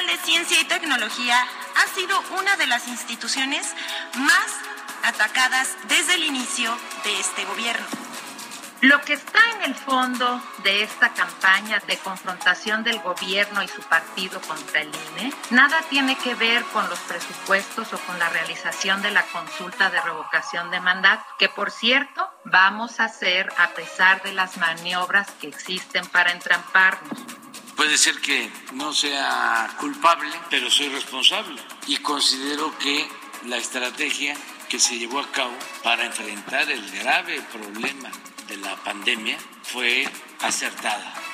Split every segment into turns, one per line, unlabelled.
Nacional de Ciencia y Tecnología ha sido una de las instituciones más atacadas desde el inicio de este gobierno.
Lo que está en el fondo de esta campaña de confrontación del gobierno y su partido contra el INE nada tiene que ver con los presupuestos o con la realización de la consulta de revocación de mandato, que por cierto vamos a hacer a pesar de las maniobras que existen para entramparnos.
Puede ser que no sea culpable, pero soy responsable y considero que la estrategia que se llevó a cabo para enfrentar el grave problema de la pandemia fue acertada.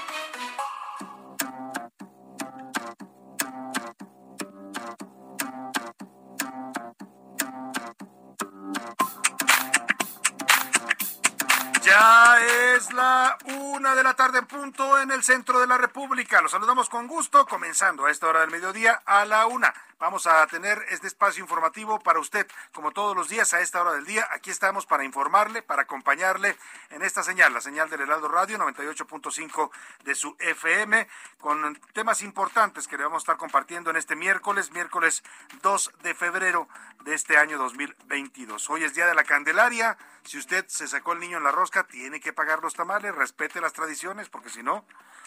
Ya es la una de la tarde en punto en el centro de la República. Los saludamos con gusto, comenzando a esta hora del mediodía a la una. Vamos a tener este espacio informativo para usted, como todos los días a esta hora del día. Aquí estamos para informarle, para acompañarle en esta señal, la señal del Heraldo Radio 98.5 de su FM, con temas importantes que le vamos a estar compartiendo en este miércoles, miércoles 2 de febrero de este año 2022. Hoy es Día de la Candelaria. Si usted se sacó el niño en la rosca, tiene que pagar los tamales, respete las tradiciones, porque si no,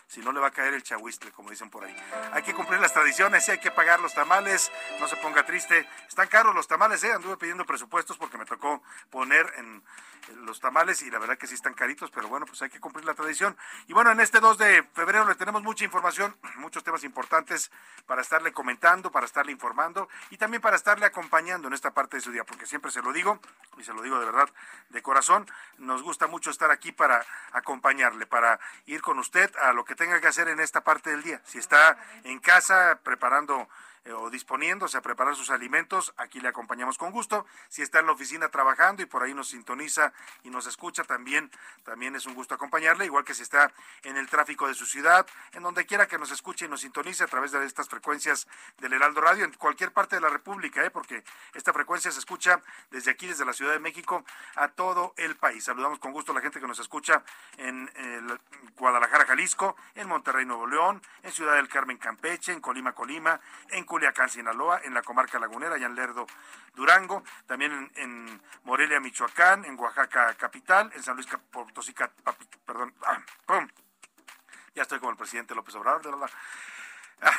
si no le va a caer el chahuistle, como dicen por ahí. Hay que cumplir las tradiciones y hay que pagar los tamales, no se ponga triste. Están caros los tamales, ¿eh? Anduve pidiendo presupuestos porque me tocó poner en los tamales y la verdad que sí están caritos, pero bueno, pues hay que cumplir la tradición. Y bueno, en este 2 de febrero le tenemos mucha información, muchos temas importantes para estarle comentando, para estarle informando y también para estarle acompañando en esta parte de su día, porque siempre se lo digo y se lo digo de verdad de corazón, nos gusta mucho estar aquí para acompañarle, para ir con usted a lo que tenga que hacer en esta parte del día. Si está en casa preparando eh, o disponiéndose a preparar sus alimentos, aquí le acompañamos con gusto. Si está en la oficina trabajando y por ahí nos sintoniza y nos escucha, también, también es un gusto acompañarle, igual que si está en el tráfico de su ciudad, en donde quiera que nos escuche y nos sintonice a través de estas frecuencias del Heraldo Radio, en cualquier parte de la República, ¿eh? porque esta frecuencia se escucha desde aquí, desde la Ciudad de México, a todo el país. Saludamos con gusto a la gente que nos escucha en el Guadalajara, Jalisco, en Monterrey, Nuevo León, en Ciudad del Carmen, Campeche, en Colima, Colima, en Culiacán, Sinaloa, en la comarca lagunera en Lerdo, Durango, también en, en, Morelia, Michoacán, en Oaxaca capital, en San Luis Potosí, perdón, ah, pum, ya estoy como el presidente López Obrador, de verdad. Ah,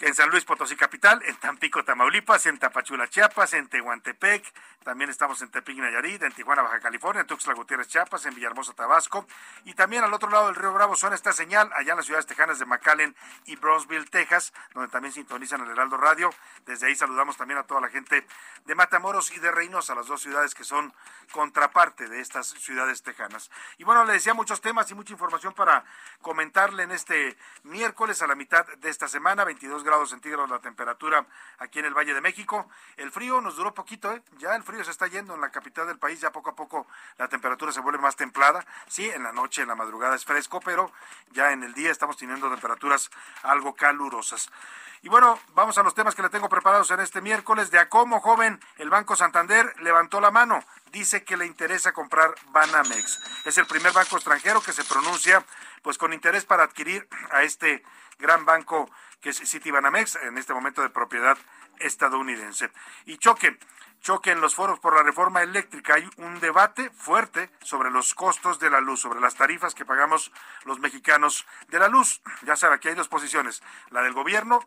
en San Luis Potosí capital, en Tampico, Tamaulipas, en Tapachula, Chiapas, en Tehuantepec, también estamos en Tepic, Nayarit, en Tijuana, Baja California, en Tuxtla Gutiérrez, Chiapas, en Villahermosa, Tabasco, y también al otro lado del río Bravo suena esta señal, allá en las ciudades tejanas de McAllen y Brownsville, Texas, donde también sintonizan el Heraldo Radio. Desde ahí saludamos también a toda la gente de Matamoros y de Reynosa, las dos ciudades que son contraparte de estas ciudades tejanas. Y bueno, le decía muchos temas y mucha información para comentarle en este miércoles a la mitad de esta semana, 22 grados centígrados la temperatura aquí en el Valle de México. El frío nos duró poquito, ¿eh? ya el frío se está yendo en la capital del país, ya poco a poco la temperatura se vuelve más templada. Sí, en la noche, en la madrugada es fresco, pero ya en el día estamos teniendo temperaturas algo calurosas. Y bueno, vamos a los temas que le tengo preparados en este miércoles. De a cómo, joven, el Banco Santander levantó la mano. Dice que le interesa comprar Banamex. Es el primer banco extranjero que se pronuncia pues con interés para adquirir a este gran banco que es Citibanamex, en este momento de propiedad estadounidense. Y choque, choque en los foros por la reforma eléctrica. Hay un debate fuerte sobre los costos de la luz, sobre las tarifas que pagamos los mexicanos de la luz. Ya sabe, aquí hay dos posiciones, la del gobierno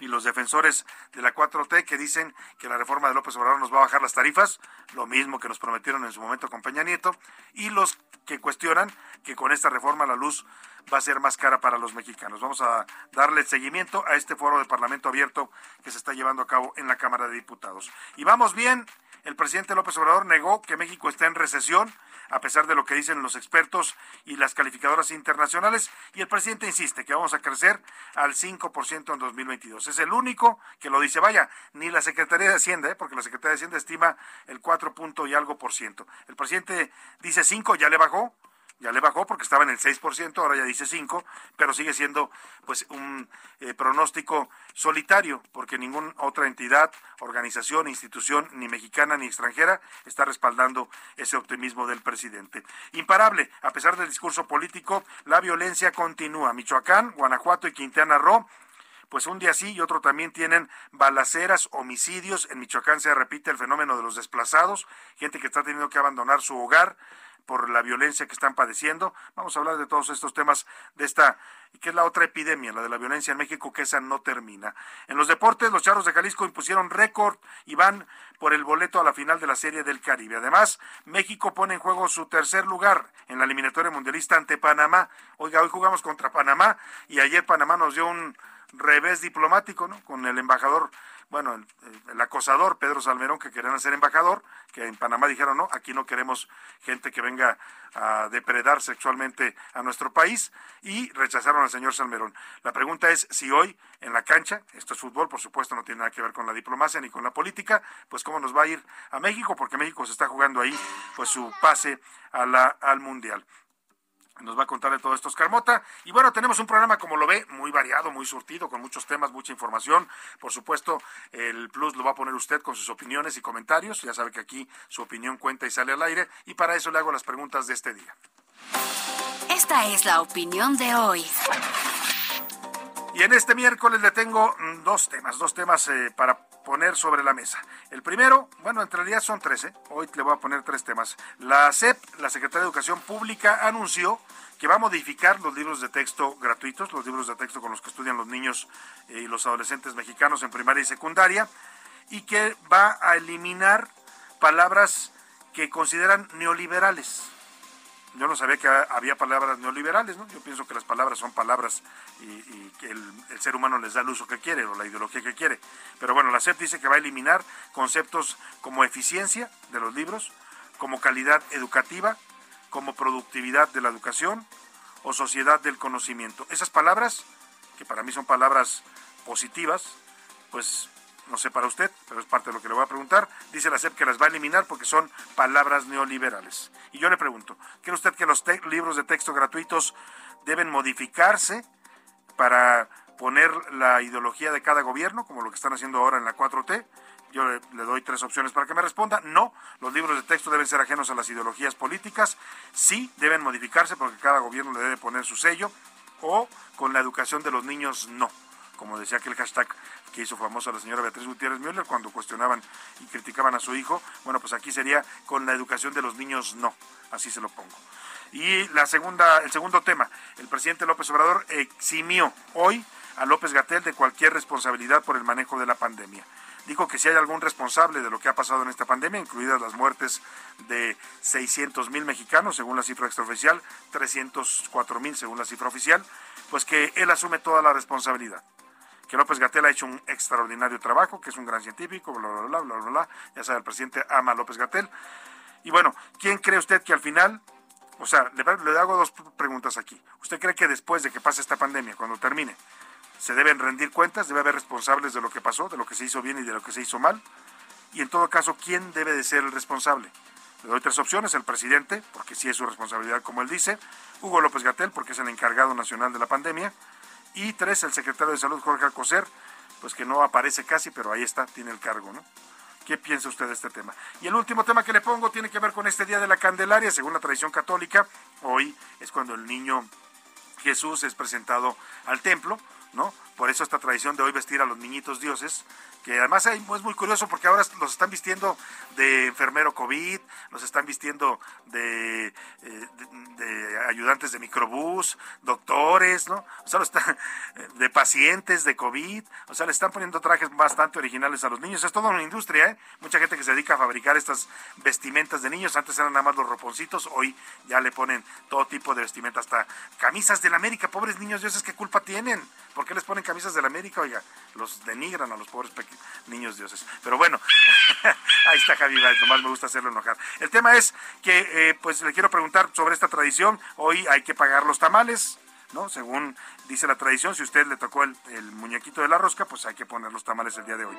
y los defensores de la 4T que dicen que la reforma de López Obrador nos va a bajar las tarifas, lo mismo que nos prometieron en su momento con Peña Nieto, y los que cuestionan que con esta reforma la luz va a ser más cara para los mexicanos. Vamos a darle seguimiento a este foro de Parlamento abierto que se está llevando a cabo en la Cámara de Diputados. Y vamos bien, el presidente López Obrador negó que México está en recesión a pesar de lo que dicen los expertos y las calificadoras internacionales. Y el presidente insiste que vamos a crecer al 5% en 2022. Es el único que lo dice. Vaya, ni la Secretaría de Hacienda, ¿eh? porque la Secretaría de Hacienda estima el 4 punto y algo por ciento. El presidente dice 5, ya le bajó ya le bajó porque estaba en el 6%, ahora ya dice 5%, pero sigue siendo pues un eh, pronóstico solitario porque ninguna otra entidad, organización, institución, ni mexicana ni extranjera, está respaldando ese optimismo del presidente. Imparable, a pesar del discurso político, la violencia continúa. Michoacán, Guanajuato y Quintana Roo pues un día sí y otro también tienen balaceras, homicidios. En Michoacán se repite el fenómeno de los desplazados, gente que está teniendo que abandonar su hogar por la violencia que están padeciendo. Vamos a hablar de todos estos temas de esta, que es la otra epidemia, la de la violencia en México, que esa no termina. En los deportes, los Charros de Jalisco impusieron récord y van por el boleto a la final de la Serie del Caribe. Además, México pone en juego su tercer lugar en la eliminatoria mundialista ante Panamá. Oiga, hoy jugamos contra Panamá y ayer Panamá nos dio un revés diplomático, ¿no? Con el embajador bueno, el, acosador Pedro Salmerón, que querían ser embajador, que en Panamá dijeron, no, aquí no queremos gente que venga a depredar sexualmente a nuestro país, y rechazaron al señor Salmerón. La pregunta es si hoy en la cancha, esto es fútbol, por supuesto, no tiene nada que ver con la diplomacia ni con la política, pues cómo nos va a ir a México, porque México se está jugando ahí pues su pase a la, al Mundial nos va a contar de todo esto Oscar Mota. Y bueno, tenemos un programa, como lo ve, muy variado, muy surtido, con muchos temas, mucha información. Por supuesto, el plus lo va a poner usted con sus opiniones y comentarios. Ya sabe que aquí su opinión cuenta y sale al aire. Y para eso le hago las preguntas de este día.
Esta es la opinión de hoy.
Y en este miércoles le tengo mm, dos temas, dos temas eh, para poner sobre la mesa. El primero, bueno, en realidad son tres, ¿eh? hoy le voy a poner tres temas. La SEP, la Secretaría de Educación Pública, anunció que va a modificar los libros de texto gratuitos, los libros de texto con los que estudian los niños eh, y los adolescentes mexicanos en primaria y secundaria, y que va a eliminar palabras que consideran neoliberales yo no sabía que había palabras neoliberales, ¿no? Yo pienso que las palabras son palabras y, que el, ser humano les da el uso que quiere o la ideología que quiere. Pero bueno, la SEP dice que va a eliminar conceptos como eficiencia de los libros, como calidad educativa, como productividad de la educación o sociedad del conocimiento. Esas palabras, que para mí son palabras positivas, pues no sé para usted, pero es parte de lo que le voy a preguntar, dice la SEP que las va a eliminar porque son palabras neoliberales. Y yo le pregunto, ¿cree usted que los libros de texto gratuitos deben modificarse para poner la ideología de cada gobierno, como lo que están haciendo ahora en la 4T? Yo le, le, doy tres opciones para que me responda. No, los libros de texto deben ser ajenos a las ideologías políticas. Sí, deben modificarse porque cada gobierno le debe poner su sello. O con la educación de los niños, no como decía aquel hashtag que hizo famoso la señora Beatriz Gutiérrez Müller cuando cuestionaban y criticaban a su hijo. Bueno, pues aquí sería con la educación de los niños no, así se lo pongo. Y la segunda, el segundo tema, el presidente López Obrador eximió hoy a López Gatel de cualquier responsabilidad por el manejo de la pandemia. Dijo que si hay algún responsable de lo que ha pasado en esta pandemia, incluidas las muertes de 600 mil mexicanos, según la cifra extraoficial, 304 mil según la cifra oficial, pues que él asume toda la responsabilidad que López Gatel ha hecho un extraordinario trabajo, que es un gran científico, bla, bla, bla, bla, bla, bla. Ya sabe, el presidente ama a López Gatel. Y bueno, ¿quién cree usted que al final, o sea, le, le hago dos preguntas aquí. ¿Usted cree que después de que pase esta pandemia, cuando termine, se deben rendir cuentas, debe haber responsables de lo que pasó, de lo que se hizo bien y de lo que se hizo mal? Y en todo caso, ¿quién debe de ser el responsable? Le doy tres opciones, el presidente, porque sí es su responsabilidad, como él dice, Hugo López Gatel, porque es el encargado nacional de la pandemia, y tres, el secretario de Salud, Jorge Alcocer, pues que no aparece casi, pero ahí está, tiene el cargo, ¿no? ¿Qué piensa usted de este tema? Y el último tema que le pongo tiene que ver con este Día de la Candelaria, según la tradición católica. Hoy es cuando el niño Jesús es presentado al templo, ¿no? Por eso esta tradición de hoy vestir a los niñitos dioses, que además es muy curioso porque ahora los están vistiendo de enfermero COVID, los están vistiendo de, eh, ayudantes de microbús, doctores, ¿no? O sea, de pacientes de COVID, o sea, le están poniendo trajes bastante originales a los niños. Es toda una industria, ¿eh? Mucha gente que se dedica a fabricar estas vestimentas de niños, antes eran nada más los roponcitos, hoy ya le ponen todo tipo de vestimenta, hasta camisas de la América, pobres niños dioses, ¿qué culpa tienen? ¿Por qué les ponen camisas de la América? Oiga, los denigran a los pobres niños dioses. Pero bueno, ahí está Javi nomás me gusta hacerlo enojar. El tema es que, eh, pues le quiero preguntar sobre esta tradición. Hoy hay que pagar los tamales. ¿No? Según dice la tradición, si usted le tocó el, muñequito de la rosca, pues hay que poner los tamales el día de hoy.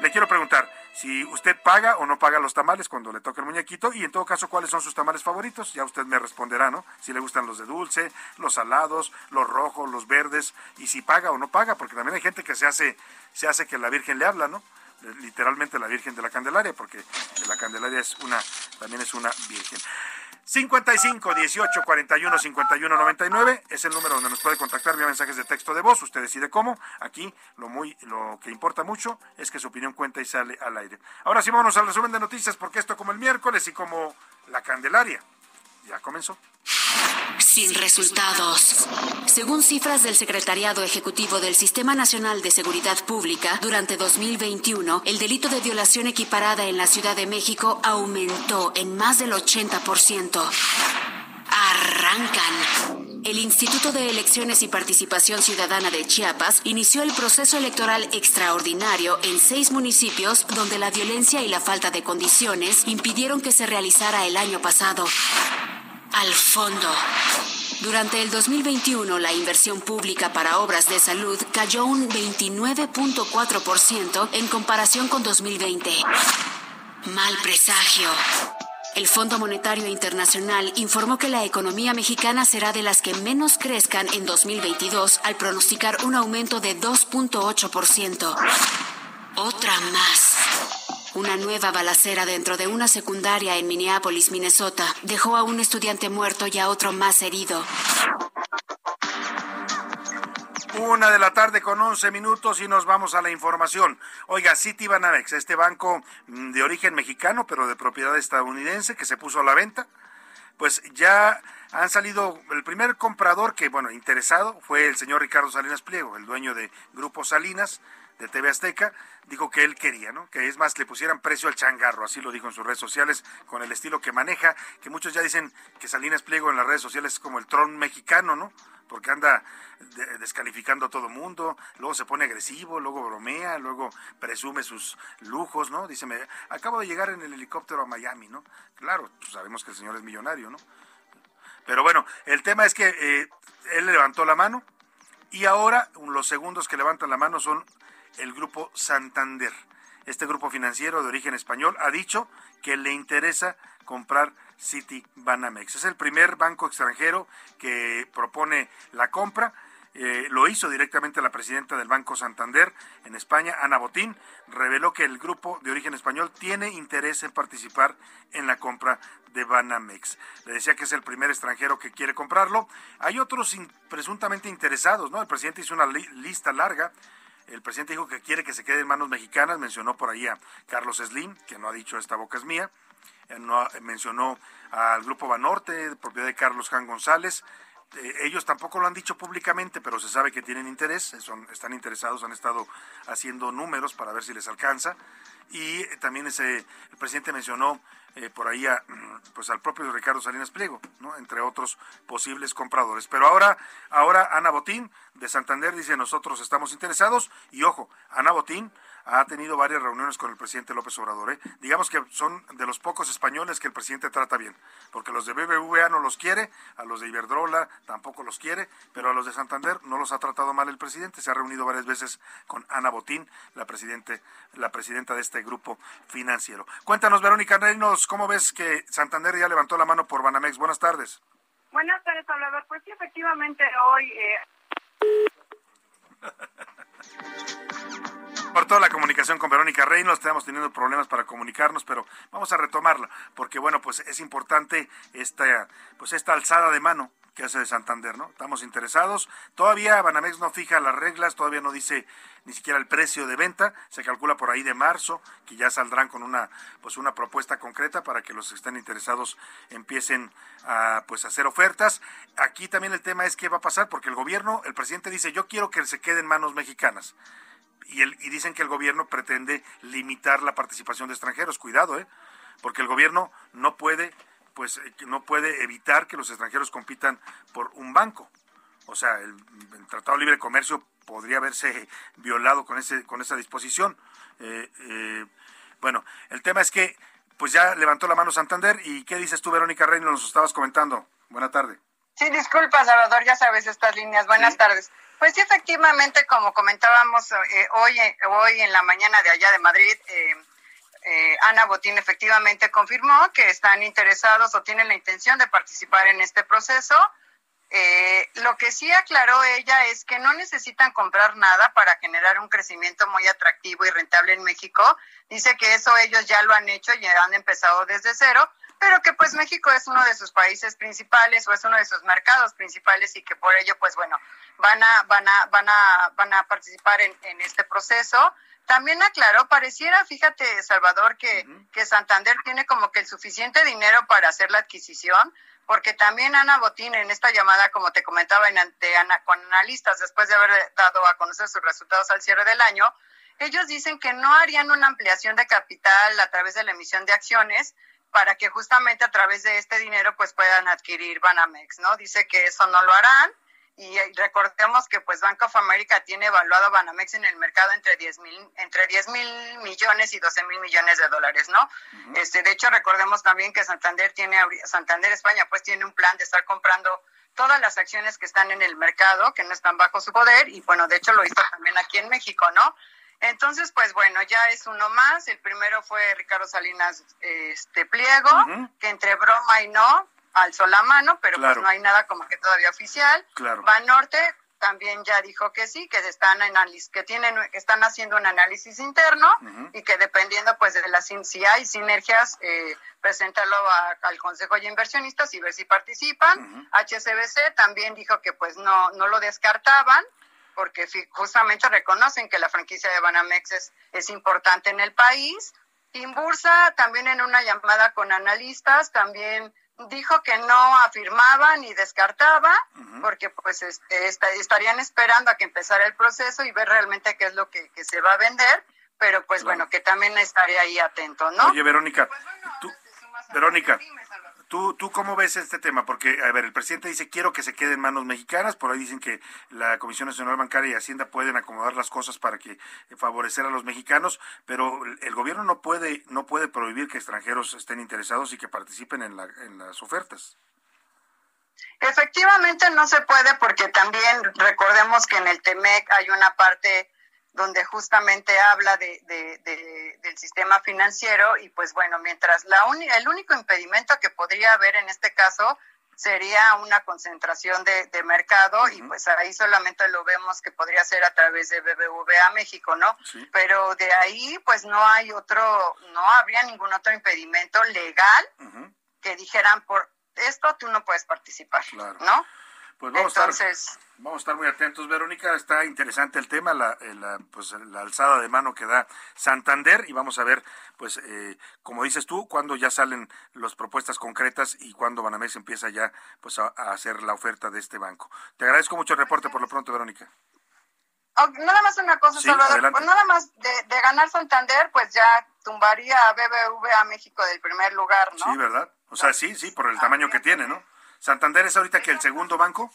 Le quiero preguntar si usted paga o no paga los tamales cuando le toca el muñequito y en todo caso cuáles son sus tamales favoritos. Ya usted me responderá, ¿no? Si le gustan los de dulce, los salados, los rojos, los verdes y si paga o no paga, porque también hay gente que se hace se hace que la Virgen le habla, ¿no? literalmente la Virgen de la Candelaria, porque la Candelaria es una, también es una Virgen. 55 18 41 51 99 es el número donde nos puede contactar vía mensajes de texto de voz. Usted decide cómo. Aquí lo muy lo que importa mucho es que su opinión cuenta y sale al aire. Ahora sí vámonos al resumen de noticias porque esto como el miércoles y como la Candelaria
Sin resultados. Según cifras del Secretariado Ejecutivo del Sistema Nacional de Seguridad Pública, durante 2021, el delito de violación equiparada en la Ciudad de México aumentó en más del 80%. Arrancan. El Instituto de Elecciones y Participación Ciudadana de Chiapas inició el proceso electoral extraordinario en seis municipios donde la violencia y la falta de condiciones impidieron que se realizara el año pasado al fondo. Durante el 2021, la inversión pública para obras de salud cayó un 29.4% en comparación con 2020. Mal presagio. El Fondo Monetario Internacional informó que la economía mexicana será de las que menos crezcan en 2022 al pronosticar un aumento de 2.8%. Otra más. Una nueva balacera dentro de una secundaria en Minneapolis, Minnesota, dejó a un estudiante muerto y a otro más herido.
Una de la tarde con 11 minutos y nos vamos a la información. Oiga, Citibanamex, este banco mm, de origen mexicano, pero de propiedad estadounidense que se puso a la venta, pues ya han salido, el primer comprador que, bueno, interesado fue el señor Ricardo Salinas Pliego, el dueño de Grupo Salinas, de TV Azteca, dijo que él quería, ¿no? Que es más, le pusieran precio al changarro, así lo dijo en sus redes sociales, con el estilo que maneja, que muchos ya dicen que Salinas Pliego en las redes sociales es como el tron mexicano, ¿no? Porque anda descalificando a todo mundo, luego se pone agresivo, luego bromea, luego presume sus lujos, ¿no? Dice, me, acabo de llegar en el helicóptero a Miami, ¿no? Claro, pues sabemos que el señor es millonario, ¿no? Pero bueno, el tema es que eh, él levantó la mano y ahora los segundos que levantan la mano son el grupo Santander. Este grupo financiero de origen español ha dicho que le interesa comprar City Banamex. Es el primer banco extranjero que propone la compra. Eh, lo hizo directamente la presidenta del Banco Santander en España, Ana Botín, reveló que el grupo de origen español tiene interés en participar en la compra de Banamex. Le decía que es el primer extranjero que quiere comprarlo. Hay otros presuntamente interesados, ¿no? El presidente hizo una lista larga el presidente dijo que quiere que se quede en manos mexicanas, mencionó por ahí a Carlos Slim, que no ha dicho esta boca es mía, eh, no, mencionó al Grupo Banorte, propiedad de Carlos Jan González, eh, ellos tampoco lo han dicho públicamente, pero se sabe que tienen interés, son, están interesados, han estado haciendo números para ver si les alcanza. Y también ese, el presidente mencionó eh, por ahí a, pues al propio Ricardo Salinas Pliego, ¿no? entre otros posibles compradores. Pero ahora, ahora Ana Botín de Santander dice nosotros estamos interesados y ojo, Ana Botín ha tenido varias reuniones con el presidente López Obrador. ¿eh? Digamos que son de los pocos españoles que el presidente trata bien, porque los de BBVA no los quiere, a los de Iberdrola tampoco los quiere, pero a los de Santander no los ha tratado mal el presidente. Se ha reunido varias veces con Ana Botín, la, presidente, la presidenta de este grupo financiero. Cuéntanos, Verónica Reinos, ¿cómo ves que Santander ya levantó la mano por Banamex? Buenas tardes.
Buenas tardes, Salvador. Pues sí, efectivamente hoy... Eh...
toda la comunicación con Verónica Reynolds, estamos teniendo problemas para comunicarnos, pero vamos a retomarla, porque bueno, pues es importante esta, pues esta alzada de mano que hace de Santander, ¿no? Estamos interesados. Todavía Banamex no fija las reglas, todavía no dice ni siquiera el precio de venta. Se calcula por ahí de marzo que ya saldrán con una pues una propuesta concreta para que los que estén interesados empiecen a pues hacer ofertas. Aquí también el tema es qué va a pasar porque el gobierno, el presidente dice, "Yo quiero que se quede en manos mexicanas." Y, el, y dicen que el gobierno pretende limitar la participación de extranjeros. Cuidado, ¿eh? Porque el gobierno no puede pues eh, no puede evitar que los extranjeros compitan por un banco. O sea, el, Tratado de Libre Comercio podría haberse violado con ese con esa disposición. Eh, eh, bueno, el tema es que pues ya levantó la mano Santander y ¿qué dices tú, Verónica Reino? Nos estabas comentando. Buena tarde.
Sí, disculpa, Salvador, ya sabes estas líneas. Buenas tardes. Pues sí, efectivamente, como comentábamos hoy, hoy en la mañana de allá de Madrid, eh, Ana Botín efectivamente confirmó que están interesados o tienen la intención de participar en este proceso. Eh, lo que sí aclaró ella es que no necesitan comprar nada para generar un crecimiento muy atractivo y rentable en México. Dice que eso ellos ya lo han hecho y han empezado desde cero, pero que pues México es uno de sus países principales o es uno de sus mercados principales y que por ello pues bueno van a van a van a van a participar en, en este proceso. También aclaró, pareciera, fíjate, Salvador, que, que Santander tiene como que el suficiente dinero para hacer la adquisición, porque también Ana Botín en esta llamada, como te comentaba, en, Ana, con analistas, después de haber dado a conocer sus resultados al cierre del año, ellos dicen que no harían una ampliación de capital a través de la emisión de acciones para que justamente a través de este dinero pues puedan adquirir Banamex, ¿no? Dice que eso no lo harán y recordemos que pues Bank of America tiene evaluado Banamex en el mercado entre 10 mil entre 10 mil millones y 12 mil millones de dólares, ¿no? este De hecho, recordemos también que Santander tiene, Santander España pues tiene un plan de estar comprando todas las acciones que están en el mercado, que no están bajo su poder, y bueno, de hecho lo hizo también aquí en México, ¿no? Entonces, pues bueno, ya es uno más. El primero fue Ricardo Salinas este Pliego, que entre broma y no, alzó la mano, pero pues no hay nada como que todavía oficial. Claro. Norte también ya dijo que sí, que están que tienen, están haciendo un análisis interno y que dependiendo pues de las si hay sinergias, eh, presentarlo al Consejo de Inversionistas y ver si participan. HCBC también dijo que pues no, no lo descartaban porque justamente reconocen que la franquicia de Banamex es, es importante en el país. Inbursa también en una llamada con analistas también dijo que no afirmaba ni descartaba, porque pues este, estarían esperando a que empezara el proceso y ver realmente qué es lo que, se va a vender, pero pues bueno, que también estaría ahí atento, ¿no?
Oye, Verónica, pues, tú, Verónica, ¿Tú, ¿Tú cómo ves este tema? Porque, a ver, el presidente dice quiero que se quede en manos mexicanas, por ahí dicen que la Comisión Nacional Bancaria y Hacienda pueden acomodar las cosas para que eh, favorecer a los mexicanos, pero el gobierno no puede, no puede prohibir que extranjeros estén interesados y que participen en, la, en las ofertas.
Efectivamente no se puede porque también recordemos que en el TEMEC hay una parte donde justamente habla de, del sistema financiero y pues bueno, mientras la el único impedimento que podría haber en este caso sería una concentración de, mercado y pues ahí solamente lo vemos que podría ser a través de BBVA México, ¿no? Pero de ahí pues no hay otro, no habría ningún otro impedimento legal que dijeran por esto tú no puedes participar, ¿no?
Pues vamos, a estar, vamos a estar muy atentos, Verónica. Está interesante el tema, la, eh, la, pues, la alzada de mano que da Santander y vamos a ver, pues, eh, como dices tú, cuando ya salen las propuestas concretas y cuando Banamex empieza ya pues, a, hacer la oferta de este banco. Te agradezco mucho el reporte por lo pronto, Verónica.
nada más una cosa, Salvador. Pues nada más de, de, ganar Santander, pues ya tumbaría a BBVA México del primer lugar, ¿no?
Sí, ¿verdad? O sea, sí, sí, por el tamaño que tiene, ¿no? ¿Santander es ahorita que el segundo banco?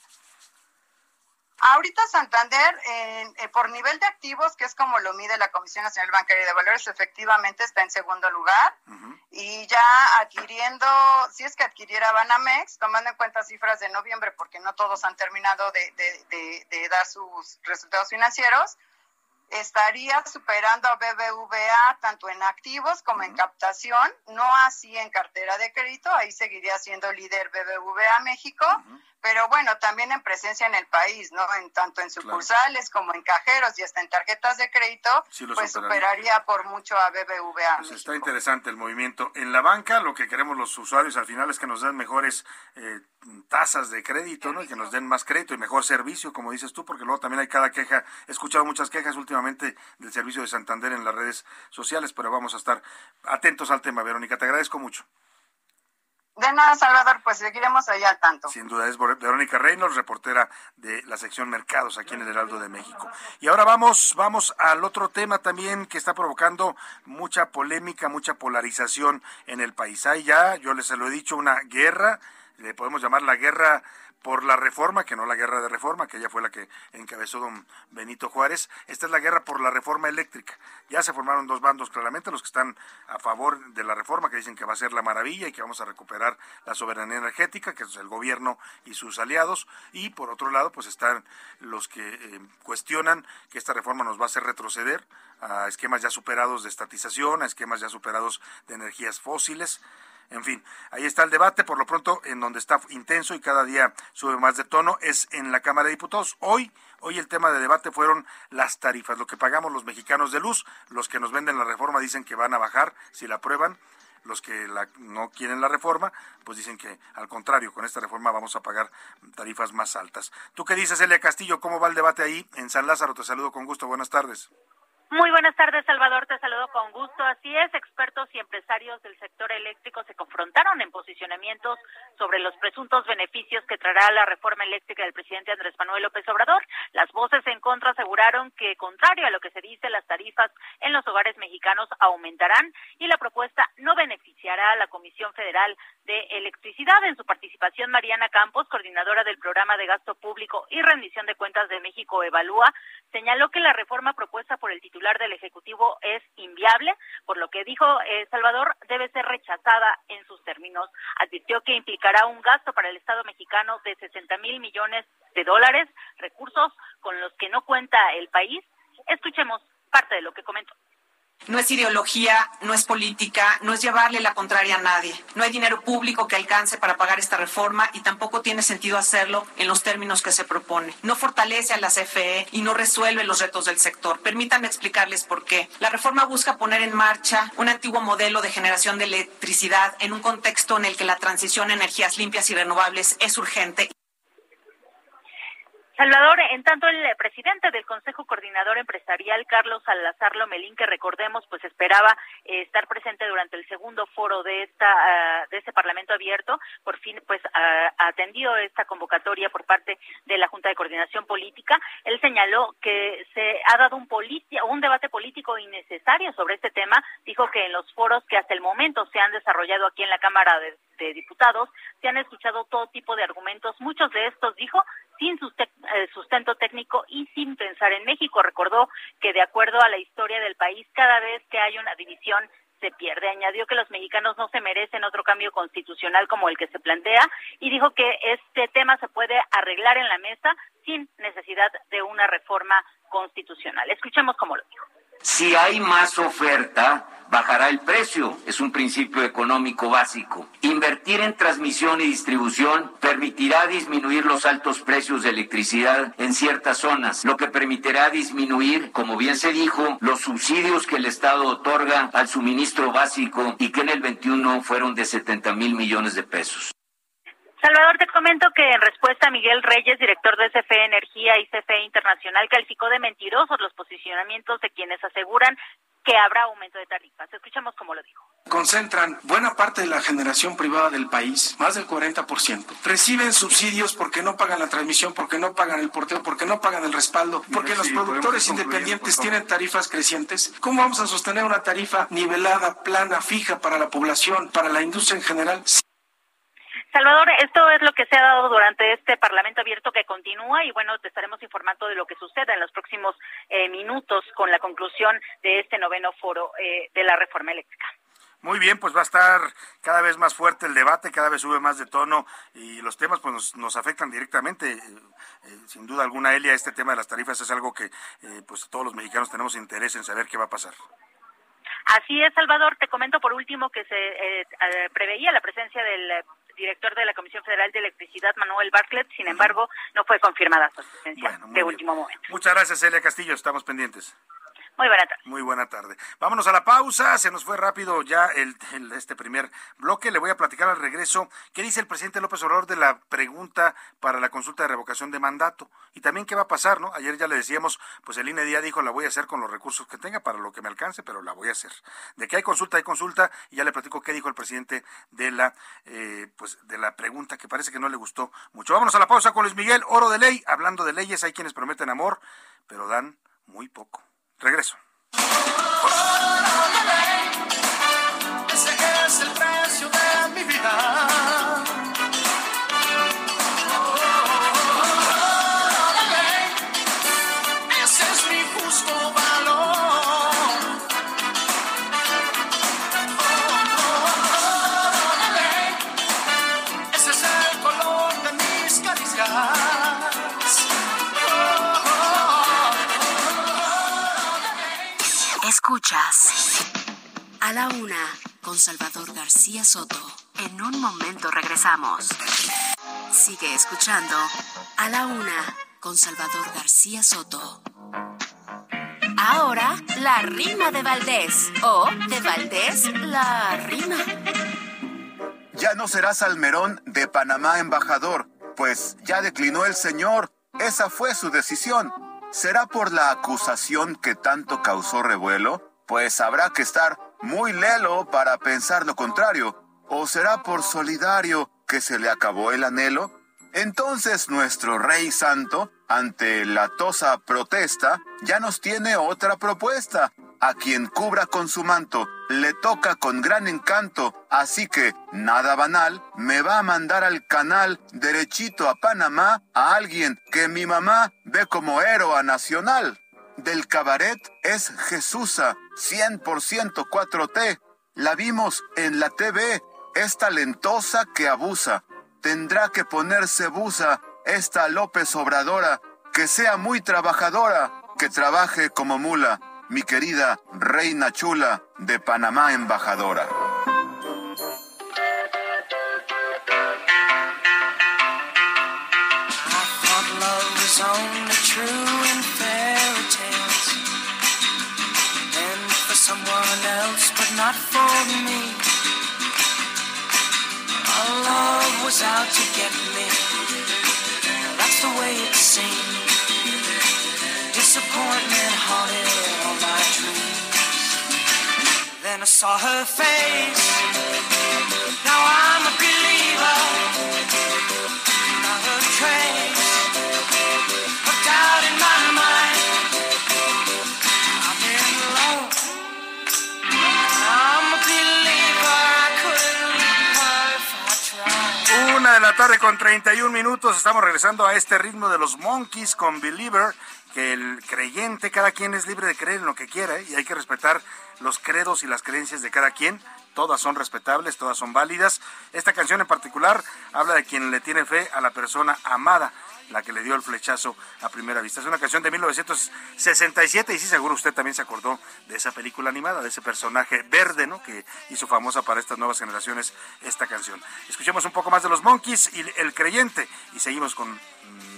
Ahorita Santander, eh, por nivel de activos, que es como lo mide la Comisión Nacional Bancaria de Valores, efectivamente está en segundo lugar. Y ya adquiriendo, si es que adquiriera Banamex, tomando en cuenta cifras de noviembre, porque no todos han terminado de, dar sus resultados financieros, estaría superando a BBVA tanto en activos como en captación, no así en cartera de crédito, ahí seguiría siendo líder BBVA México, pero bueno, también en presencia en el país, ¿no? En tanto en sucursales como en cajeros y hasta en tarjetas de crédito, pues superaría. por mucho a BBVA.
Pues está interesante el movimiento. En la banca lo que queremos los usuarios al final es que nos den mejores eh, tasas de crédito, ¿no? Y que nos den más crédito y mejor servicio, como dices tú, porque luego también hay cada queja. He escuchado muchas quejas últimamente del servicio de Santander en las redes sociales, pero vamos a estar atentos al tema. Verónica, te agradezco mucho.
De nada, Salvador, pues seguiremos allá al tanto.
Sin duda, es Verónica Reynolds, reportera de la sección Mercados aquí en el Heraldo de México. Y ahora vamos, vamos al otro tema también que está provocando mucha polémica, mucha polarización en el país. Hay ya, yo les lo he dicho, una guerra, le podemos llamar la guerra por la reforma, que no la guerra de reforma, que ella fue la que encabezó don Benito Juárez. Esta es la guerra por la reforma eléctrica. Ya se formaron dos bandos claramente, los que están a favor de la reforma, que dicen que va a ser la maravilla y que vamos a recuperar la soberanía energética, que es el gobierno y sus aliados. Y por otro lado, pues están los que eh, cuestionan que esta reforma nos va a hacer retroceder a esquemas ya superados de estatización, a esquemas ya superados de energías fósiles. En fin, ahí está el debate, por lo pronto, en donde está intenso y cada día sube más de tono, es en la Cámara de Diputados. Hoy, hoy el tema de debate fueron las tarifas, lo que pagamos los mexicanos de luz, los que nos venden la reforma dicen que van a bajar si la aprueban, los que no quieren la reforma, pues dicen que al contrario, con esta reforma vamos a pagar tarifas más altas. ¿Tú qué dices, Elia Castillo? ¿Cómo va el debate ahí en San Lázaro? Te saludo con gusto. Buenas tardes.
Muy buenas tardes, Salvador. Te saludo con gusto. Así es, expertos y empresarios del sector eléctrico se confrontaron en posicionamientos sobre los presuntos beneficios que traerá la reforma eléctrica del presidente Andrés Manuel López Obrador. Las voces en contra aseguraron que, contrario a lo que se dice, las tarifas en los hogares mexicanos aumentarán y la propuesta no beneficiará a la Comisión Federal de Electricidad. En su participación, Mariana Campos, coordinadora del programa de gasto público y rendición de cuentas de México Evalúa, señaló que la reforma propuesta por el titular del Ejecutivo es inviable, por lo que dijo eh, Salvador, debe ser rechazada en sus términos. Advirtió que implicará un gasto para el Estado mexicano de 60 mil millones de dólares, recursos con los que no cuenta el país. Escuchemos parte de lo que comentó.
No es ideología, no es política, no es llevarle la contraria a nadie. No hay dinero público que alcance para pagar esta reforma y tampoco tiene sentido hacerlo en los términos que se propone. No fortalece a la CFE y no resuelve los retos del sector. Permítanme explicarles por qué. La reforma busca poner en marcha un antiguo modelo de generación de electricidad en un contexto en el que la transición a energías limpias y renovables es urgente
Salvador, en tanto el presidente del Consejo Coordinador Empresarial, Carlos Salazar Lomelín, que recordemos, pues esperaba eh, estar presente durante el segundo foro de esta ah, de este Parlamento abierto, por fin pues ha atendido esta convocatoria por parte de la Junta de Coordinación Política. Él señaló que se ha dado un un debate político innecesario sobre este tema. Dijo que en los foros que hasta el momento se han desarrollado aquí en la Cámara de Diputados se han escuchado todo tipo de argumentos. Muchos de estos, dijo, sin eh, sustento técnico y sin pensar en México. Recordó que de acuerdo a la historia del país, cada vez que hay una división se pierde. Añadió que los mexicanos no se merecen otro cambio constitucional como el que se plantea y dijo que este tema se puede arreglar en la mesa sin necesidad de una reforma constitucional. Escuchemos cómo lo dijo.
Si hay más oferta, bajará el precio. Es un principio económico básico. Invertir en transmisión y distribución permitirá disminuir los altos precios de electricidad en ciertas zonas, lo que permitirá disminuir, como bien se dijo, los subsidios que el Estado otorga al suministro básico y que en el 21 fueron de 70 mil millones de pesos.
Salvador, te comento que en respuesta a Miguel Reyes, director de CFE Energía y CFE Internacional, calificó de mentirosos los posicionamientos de quienes aseguran que habrá aumento de tarifas. Escuchamos cómo lo dijo.
Concentran buena parte de la generación privada del país, más del 40%. Reciben subsidios porque no pagan la transmisión, porque no pagan el porteo, porque no pagan el respaldo, porque los productores independientes tienen tarifas crecientes. ¿Cómo vamos a sostener una tarifa nivelada, plana, fija para la población, para la industria en general?
Salvador, esto es lo que se ha dado durante este Parlamento abierto que continúa y bueno, te estaremos informando de lo que suceda en los próximos eh, minutos con la conclusión de este noveno foro eh, de la reforma eléctrica.
Muy bien, pues va a estar cada vez más fuerte el debate, cada vez sube más de tono y los temas pues nos, afectan directamente. Eh, eh, sin duda alguna, Elia, este tema de las tarifas es algo que eh, pues todos los mexicanos tenemos interés en saber qué va a pasar.
Así es, Salvador. Te comento por último que se preveía la presencia del director de la Comisión Federal de Electricidad, Manuel Bartlett. Sin embargo, no fue confirmada su presencia de último momento.
Muchas gracias, Elia Castillo. Estamos pendientes.
Muy buena tarde.
Muy buena tarde. Vámonos a la pausa. Se nos fue rápido ya el, este primer bloque. Le voy a platicar al regreso qué dice el presidente López Obrador de la pregunta para la consulta de revocación de mandato y también qué va a pasar, ¿no? Ayer ya le decíamos, pues el INE día dijo la voy a hacer con los recursos que tenga para lo que me alcance, pero la voy a hacer. De que hay consulta, hay consulta y ya le platico qué dijo el presidente de la, eh, pues de la pregunta que parece que no le gustó mucho. Vámonos a la pausa con Luis Miguel, oro de ley. Hablando de leyes, hay quienes prometen amor, pero dan muy poco. Regreso.
Ese es el precio de mi vida.
A la una con Salvador García Soto. En un momento regresamos. Sigue escuchando a la una con Salvador García Soto. Ahora, la rima de Valdés. O de Valdés, la rima.
Ya no será Salmerón de Panamá embajador, pues ya declinó el señor. Esa fue su decisión. ¿Será por la acusación que tanto causó revuelo? Pues habrá que estar muy lelo para pensar lo contrario. ¿O será por solidario que se le acabó el anhelo? Entonces nuestro rey santo, ante la tosa protesta, ya nos tiene otra propuesta a quien cubra con su manto, le toca con gran encanto, así que, nada banal, me va a mandar al canal derechito a Panamá a alguien que mi mamá ve como héroe nacional. Del cabaret es Jesusa, 100% 4T. La vimos en la TV, es talentosa que abusa. Tendrá que ponerse busa esta López Obradora, que sea muy trabajadora, que trabaje como mula mi querida reina chula de Panamá embajadora.
Not for me. Our love was out to get me. That's the way it seemed. Disappointment haunted all my dreams. Then I saw her face. Now I'm a
De la tarde con 31 minutos. Estamos regresando a este ritmo de los Monkeys con Believer que el creyente, cada quien es libre de creer en lo que quiera ¿eh? y hay que respetar los credos y las creencias de cada quien. Todas son respetables, todas son válidas. Esta canción en particular habla de quien le tiene fe a la persona amada, la que le dio el flechazo a primera vista. Es una canción de 1967 y sí, seguro usted también se acordó de esa película animada, de ese personaje verde, ¿no? Que hizo famosa para estas nuevas generaciones esta canción. Escuchemos un poco más de los Monkeys y el creyente y seguimos con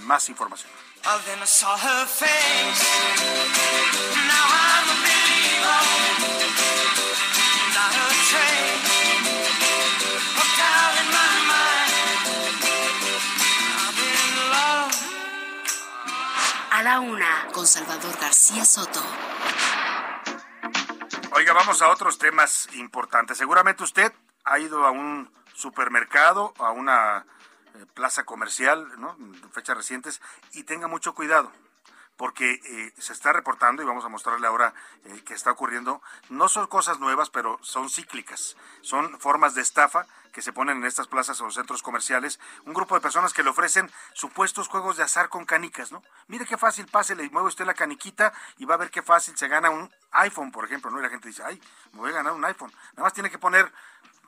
más información.
La una, con Salvador García Soto.
Oiga, vamos a otros temas importantes. Seguramente usted ha ido a un supermercado, a una eh, plaza comercial, ¿no? fechas recientes, y tenga mucho cuidado porque eh, se está reportando y vamos a mostrarle ahora eh, que está ocurriendo. No son cosas nuevas, pero son cíclicas. Son formas de estafa que se ponen en estas plazas o centros comerciales. Un grupo de personas que le ofrecen supuestos juegos de azar con canicas, ¿no? Mire qué fácil, pásele y mueve usted la caniquita y va a ver qué fácil se gana un iPhone, por ejemplo, ¿no? Y la gente dice, ay, me voy a ganar un iPhone. Nada más tiene que poner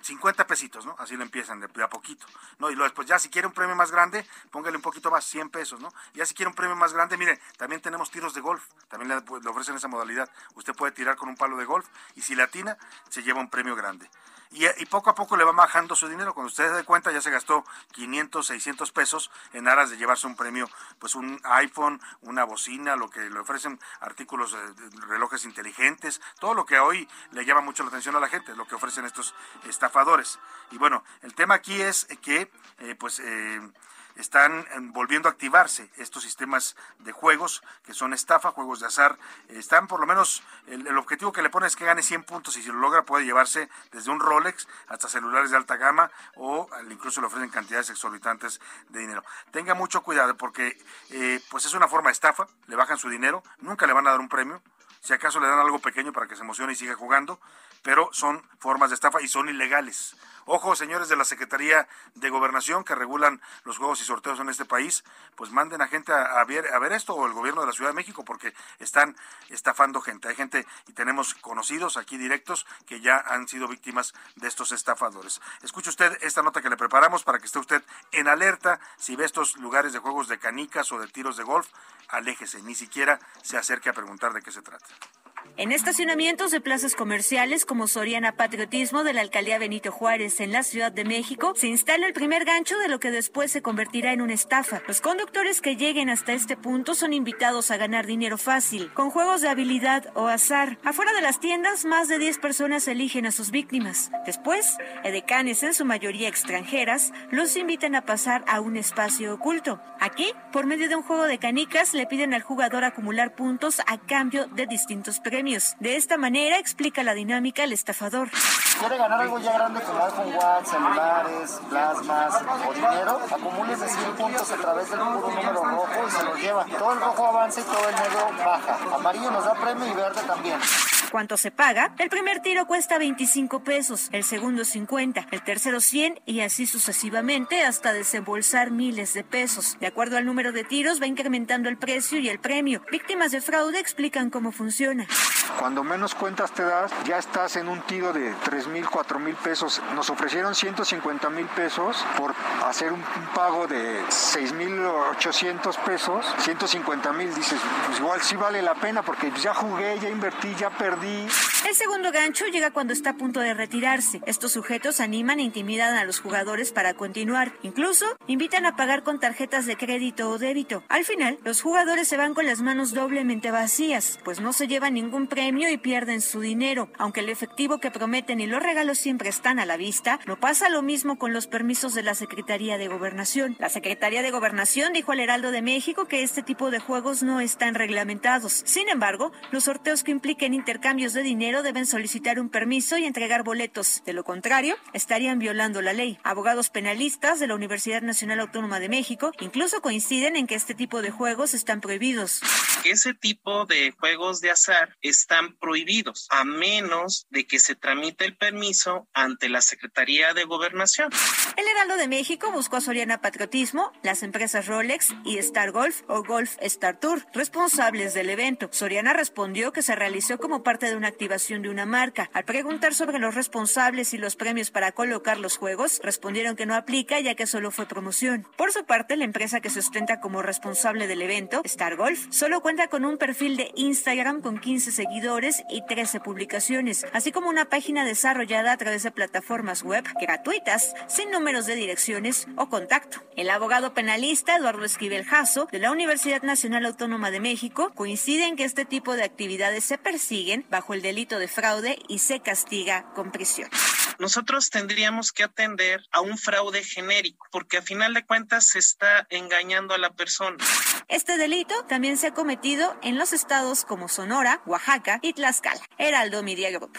50 pesitos, ¿no? Así lo empiezan de, a poquito, ¿no? Y luego después ya si quiere un premio más grande, póngale un poquito más, 100 pesos, ¿no? Ya si quiere un premio más grande, mire, también tenemos tiros de golf, también le, le ofrecen esa modalidad. Usted puede tirar con un palo de golf y si latina, se lleva un premio grande y, poco a poco le va bajando su dinero. Cuando usted se dé cuenta, ya se gastó 500, 600 pesos en aras de llevarse un premio, pues un iPhone, una bocina, lo que le ofrecen artículos, relojes inteligentes, todo lo que hoy le llama mucho la atención a la gente, lo que ofrecen estos estafadores. Y bueno, el tema aquí es que, eh, pues, eh, están eh, volviendo a activarse estos sistemas de juegos que son estafa, juegos de azar. Están por lo menos, el, objetivo que le pone es que gane 100 puntos y si lo logra puede llevarse desde un Rolex hasta celulares de alta gama o incluso le ofrecen cantidades exorbitantes de dinero. Tenga mucho cuidado porque eh, pues es una forma de estafa, le bajan su dinero, nunca le van a dar un premio, si acaso le dan algo pequeño para que se emocione y siga jugando, pero son formas de estafa y son ilegales. Ojo, señores de la Secretaría de Gobernación que regulan los juegos y sorteos en este país, pues manden a gente a, ver, a ver esto o el gobierno de la Ciudad de México porque están estafando gente. Hay gente y tenemos conocidos aquí directos que ya han sido víctimas de estos estafadores. Escuche usted esta nota que le preparamos para que esté usted en alerta si ve estos lugares de juegos de canicas o de tiros de golf, aléjese, ni siquiera se acerque a preguntar de qué se trata.
En estacionamientos de plazas comerciales como Soriana Patriotismo de la alcaldía Benito Juárez en la Ciudad de México, se instala el primer gancho de lo que después se convertirá en una estafa. Los conductores que lleguen hasta este punto son invitados a ganar dinero fácil, con juegos de habilidad o azar. Afuera de las tiendas, más de 10 personas eligen a sus víctimas. Después, edecanes, en su mayoría extranjeras, los invitan a pasar a un espacio oculto. Aquí, por medio de un juego de canicas, le piden al jugador acumular puntos a cambio de distintos premios. De esta manera explica la dinámica el estafador.
¿Quiere ganar algo ya grande como iPhone Watch, celulares, plasmas o dinero? Acumule de 100 puntos a través del puro número rojo y se los lleva. Todo el rojo avanza y todo el negro baja. Amarillo nos da premio y verde también.
¿Cuánto se paga? El primer tiro cuesta 25 pesos, el segundo 50, el tercero 100 y así sucesivamente hasta desembolsar miles de pesos. De acuerdo al número de tiros va incrementando el precio y el premio. Víctimas de fraude explican cómo funciona.
Cuando menos cuentas te das, ya estás en un tiro de 3 mil, 4 mil pesos. Nos ofrecieron 150 mil pesos por hacer un, pago de 6 mil 800 pesos. 150 mil, dices, pues igual sí vale la pena porque ya jugué, ya invertí, ya perdí.
El segundo gancho llega cuando está a punto de retirarse. Estos sujetos animan e intimidan a los jugadores para continuar. Incluso invitan a pagar con tarjetas de crédito o débito. Al final, los jugadores se van con las manos doblemente vacías, pues no se llevan ningún premio y pierden su dinero. Aunque el efectivo que prometen y los regalos siempre están a la vista, no pasa lo mismo con los permisos de la Secretaría de Gobernación. La Secretaría de Gobernación dijo al Heraldo de México que este tipo de juegos no están reglamentados. Sin embargo, los sorteos que impliquen intercambios de dinero deben solicitar un permiso y entregar boletos. De lo contrario, estarían violando la ley. Abogados penalistas de la Universidad Nacional Autónoma de México incluso coinciden en que este tipo de juegos están prohibidos.
Ese tipo de juegos de azar están prohibidos a menos de que se tramite el permiso ante la Secretaría de Gobernación.
El Heraldo de México buscó a Soriana Patriotismo, las empresas Rolex y Star Golf o Golf Star Tour, responsables del evento. Soriana respondió que se realizó como parte de una activación de una marca. Al preguntar sobre los responsables y los premios para colocar los juegos, respondieron que no aplica ya que solo fue promoción. Por su parte, la empresa que se ostenta como responsable del evento, Star Golf, solo cuenta con un perfil de Instagram con 15 seguidores y 13 publicaciones, así como una página desarrollada a través de plataformas web gratuitas, sin números de direcciones o contacto. El abogado penalista Eduardo Esquivel Jasso, de la Universidad Nacional Autónoma de México, coincide en que este tipo de actividades se persiguen bajo el delito de fraude y se castiga con prisión.
Nosotros tendríamos que atender a un fraude genérico, porque a final de cuentas se está engañando a la persona.
Este delito también se ha cometido en los estados como Sonora, Oaxaca y Tlaxcala. Heraldo Media Group.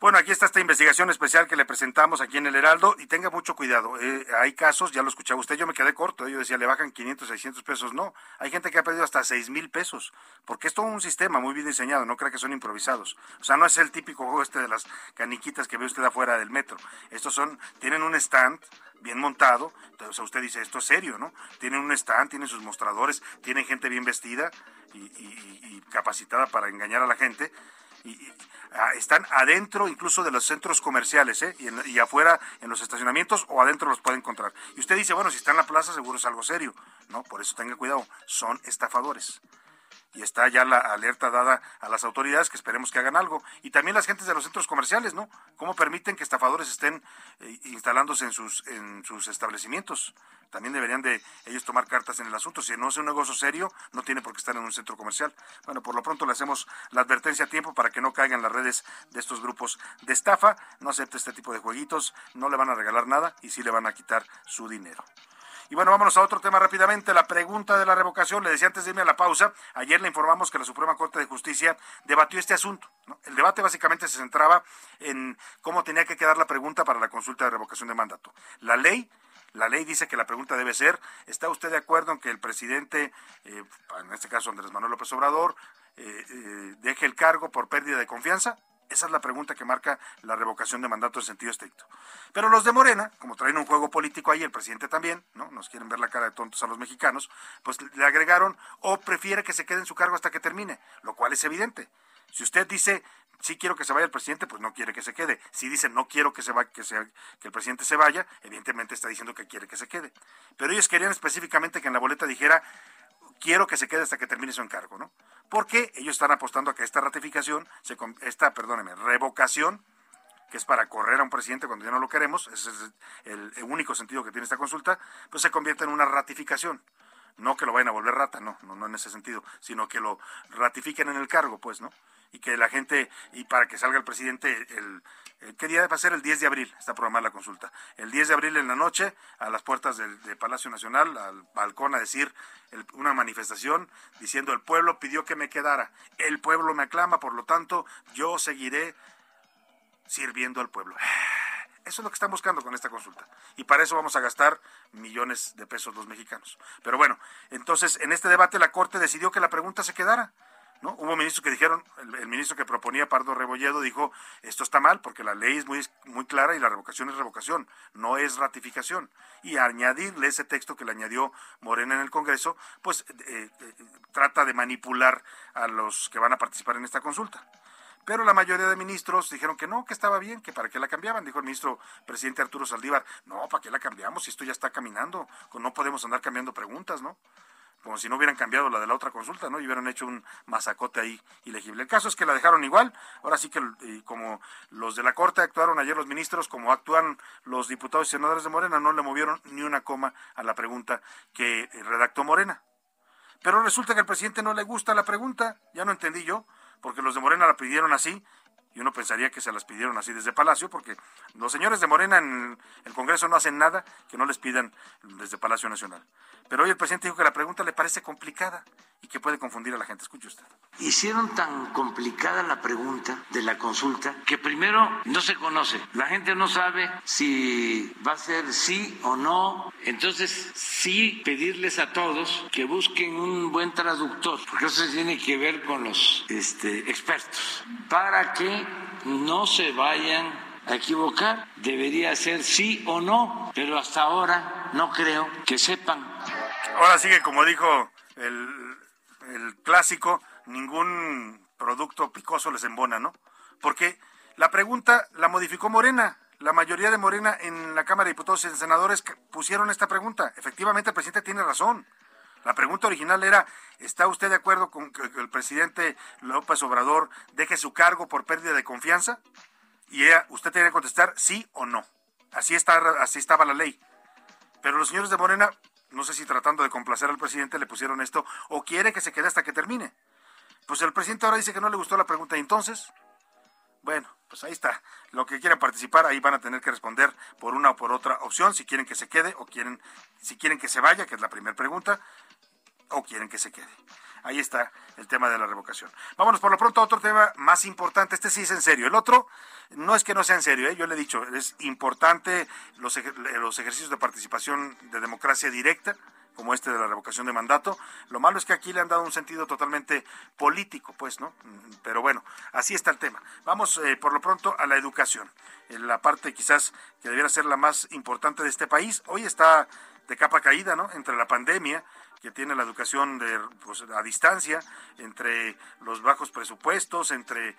Bueno, aquí está esta investigación especial que le presentamos aquí en el Heraldo y tenga mucho cuidado. Eh, hay casos, ya lo escuchaba usted, yo me quedé corto, yo decía, le bajan 500, 600 pesos. No, hay gente que ha perdido hasta 6 mil pesos, porque es todo un sistema muy bien diseñado, no crea que son improvisados. O sea, no es el típico juego este de las caniquitas que ve usted afuera del metro. Estos son, tienen un stand bien montado, entonces usted dice, esto es serio, ¿no? Tienen un stand, tienen sus mostradores, tienen gente bien vestida y, capacitada para engañar a la gente. Y, Ah, están adentro incluso de los centros comerciales ¿eh? y, afuera en los estacionamientos o adentro los puede encontrar. Y usted dice, bueno, si está en la plaza seguro es algo serio. No, por eso tenga cuidado, son estafadores. Y está ya la alerta dada a las autoridades que esperemos que hagan algo. Y también las gentes de los centros comerciales, ¿no? ¿Cómo permiten que estafadores estén eh, instalándose en sus, en sus establecimientos? También deberían de ellos tomar cartas en el asunto. Si no es un negocio serio, no tiene por qué estar en un centro comercial. Bueno, por lo pronto le hacemos la advertencia a tiempo para que no caigan las redes de estos grupos de estafa. No acepte este tipo de jueguitos, no le van a regalar nada y sí le van a quitar su dinero. Y bueno, vámonos a otro tema rápidamente, la pregunta de la revocación. Le decía antes de irme a la pausa, ayer le informamos que la Suprema Corte de Justicia debatió este asunto. El debate básicamente se centraba en cómo tenía que quedar la pregunta para la consulta de revocación de mandato. La ley la ley dice que la pregunta debe ser, ¿está usted de acuerdo en que el presidente, eh, en este caso Andrés Manuel López Obrador, eh, eh, deje el cargo por pérdida de confianza? Esa es la pregunta que marca la revocación de mandato en sentido estricto. Pero los de Morena, como traen un juego político ahí, el presidente también, ¿no? Nos quieren ver la cara de tontos a los mexicanos, pues le agregaron o prefiere que se quede en su cargo hasta que termine, lo cual es evidente. Si usted dice si quiero que se vaya el presidente, pues no quiere que se quede. Si dice no quiero que se va, que, que el presidente se vaya, evidentemente está diciendo que quiere que se quede. Pero ellos querían específicamente que en la boleta dijera quiero que se quede hasta que termine su encargo, ¿no? Porque ellos están apostando a que esta ratificación, esta, perdóneme, revocación, que es para correr a un presidente cuando ya no lo queremos, ese es el, el único sentido que tiene esta consulta, pues se convierte en una ratificación no que lo vayan a volver rata, no, no, no en ese sentido, sino que lo ratifiquen en el cargo, pues, ¿no? Y que la gente, y para que salga el presidente, el, ¿qué día va a? El 10 de abril, está programada la consulta. El 10 de abril en la noche, a las puertas del, Palacio Nacional, al balcón, a decir una manifestación diciendo el pueblo pidió que me quedara, el pueblo me aclama, por lo tanto, yo seguiré sirviendo al pueblo. Eso es lo que están buscando con esta consulta. Y para eso vamos a gastar millones de pesos los mexicanos. Pero bueno, entonces en este debate la Corte decidió que la pregunta se quedara. ¿No? Hubo ministros que dijeron, el, ministro que proponía Pardo Rebolledo dijo, esto está mal porque la ley es muy, muy clara y la revocación es revocación, no es ratificación. Y añadirle ese texto que le añadió Morena en el Congreso, pues eh, eh, trata de manipular a los que van a participar en esta consulta. Pero la mayoría de ministros dijeron que no, que estaba bien, que para qué la cambiaban. Dijo el ministro presidente Arturo Saldívar, no, ¿para qué la cambiamos si esto ya está caminando? No podemos andar cambiando preguntas, ¿no? Como si no hubieran cambiado la de la otra consulta, ¿no? Y hubieran hecho un masacote ahí ilegible. El caso es que la dejaron igual. Ahora sí que como los de la Corte actuaron ayer los ministros, como actúan los diputados y senadores de Morena, no le movieron ni una coma a la pregunta que redactó Morena. Pero resulta que al presidente no le gusta la pregunta, ya no entendí yo, porque los de Morena la pidieron así y uno pensaría que se las pidieron así desde Palacio, porque los señores de Morena en el Congreso no hacen nada que no les pidan desde Palacio Nacional. Pero hoy el presidente dijo que la pregunta le parece complicada y que puede confundir a la gente. Escuche usted.
Hicieron tan complicada la pregunta de la consulta que primero no se conoce. La gente no sabe si va a ser sí o no. Entonces, sí pedirles a todos que busquen un buen traductor, porque eso tiene que ver con los este, expertos, para que no se vayan a equivocar. Debería ser sí o no, pero hasta ahora no creo que sepan
ahora sigue, como dijo el, clásico, ningún producto picoso les embona, ¿no? Porque la pregunta la modificó Morena. La mayoría de Morena en la Cámara de Diputados y Senadores pusieron esta pregunta. Efectivamente, el presidente tiene razón. La pregunta original era, ¿está usted de acuerdo con que el presidente López Obrador deje su cargo por pérdida de confianza? Y usted tiene que contestar sí o no. Así, está, así estaba la ley. Pero los señores de Morena no sé si tratando de complacer al presidente le pusieron esto, o quiere que se quede hasta que termine. Pues el presidente ahora dice que no le gustó la pregunta, y entonces, bueno, pues ahí está. Lo que quieran participar, ahí van a tener que responder por una o por otra opción, si quieren que se quede o quieren, si quieren que se vaya, que es la primera pregunta, o quieren que se quede. Ahí está el tema de la revocación. Vámonos por lo pronto a otro tema más importante. Este sí es en serio. El otro no es que no sea en serio, ¿eh? yo le he dicho, es importante los, los ejercicios de participación de democracia directa como este de la revocación de mandato. Lo malo es que aquí le han dado un sentido totalmente político, pues, ¿no? Pero bueno, así está el tema. Vamos eh, por lo pronto a la educación, en la parte quizás que debiera ser la más importante de este país. Hoy está de capa caída, ¿no? Entre la pandemia que tiene la educación de, pues, a distancia, entre los bajos presupuestos, entre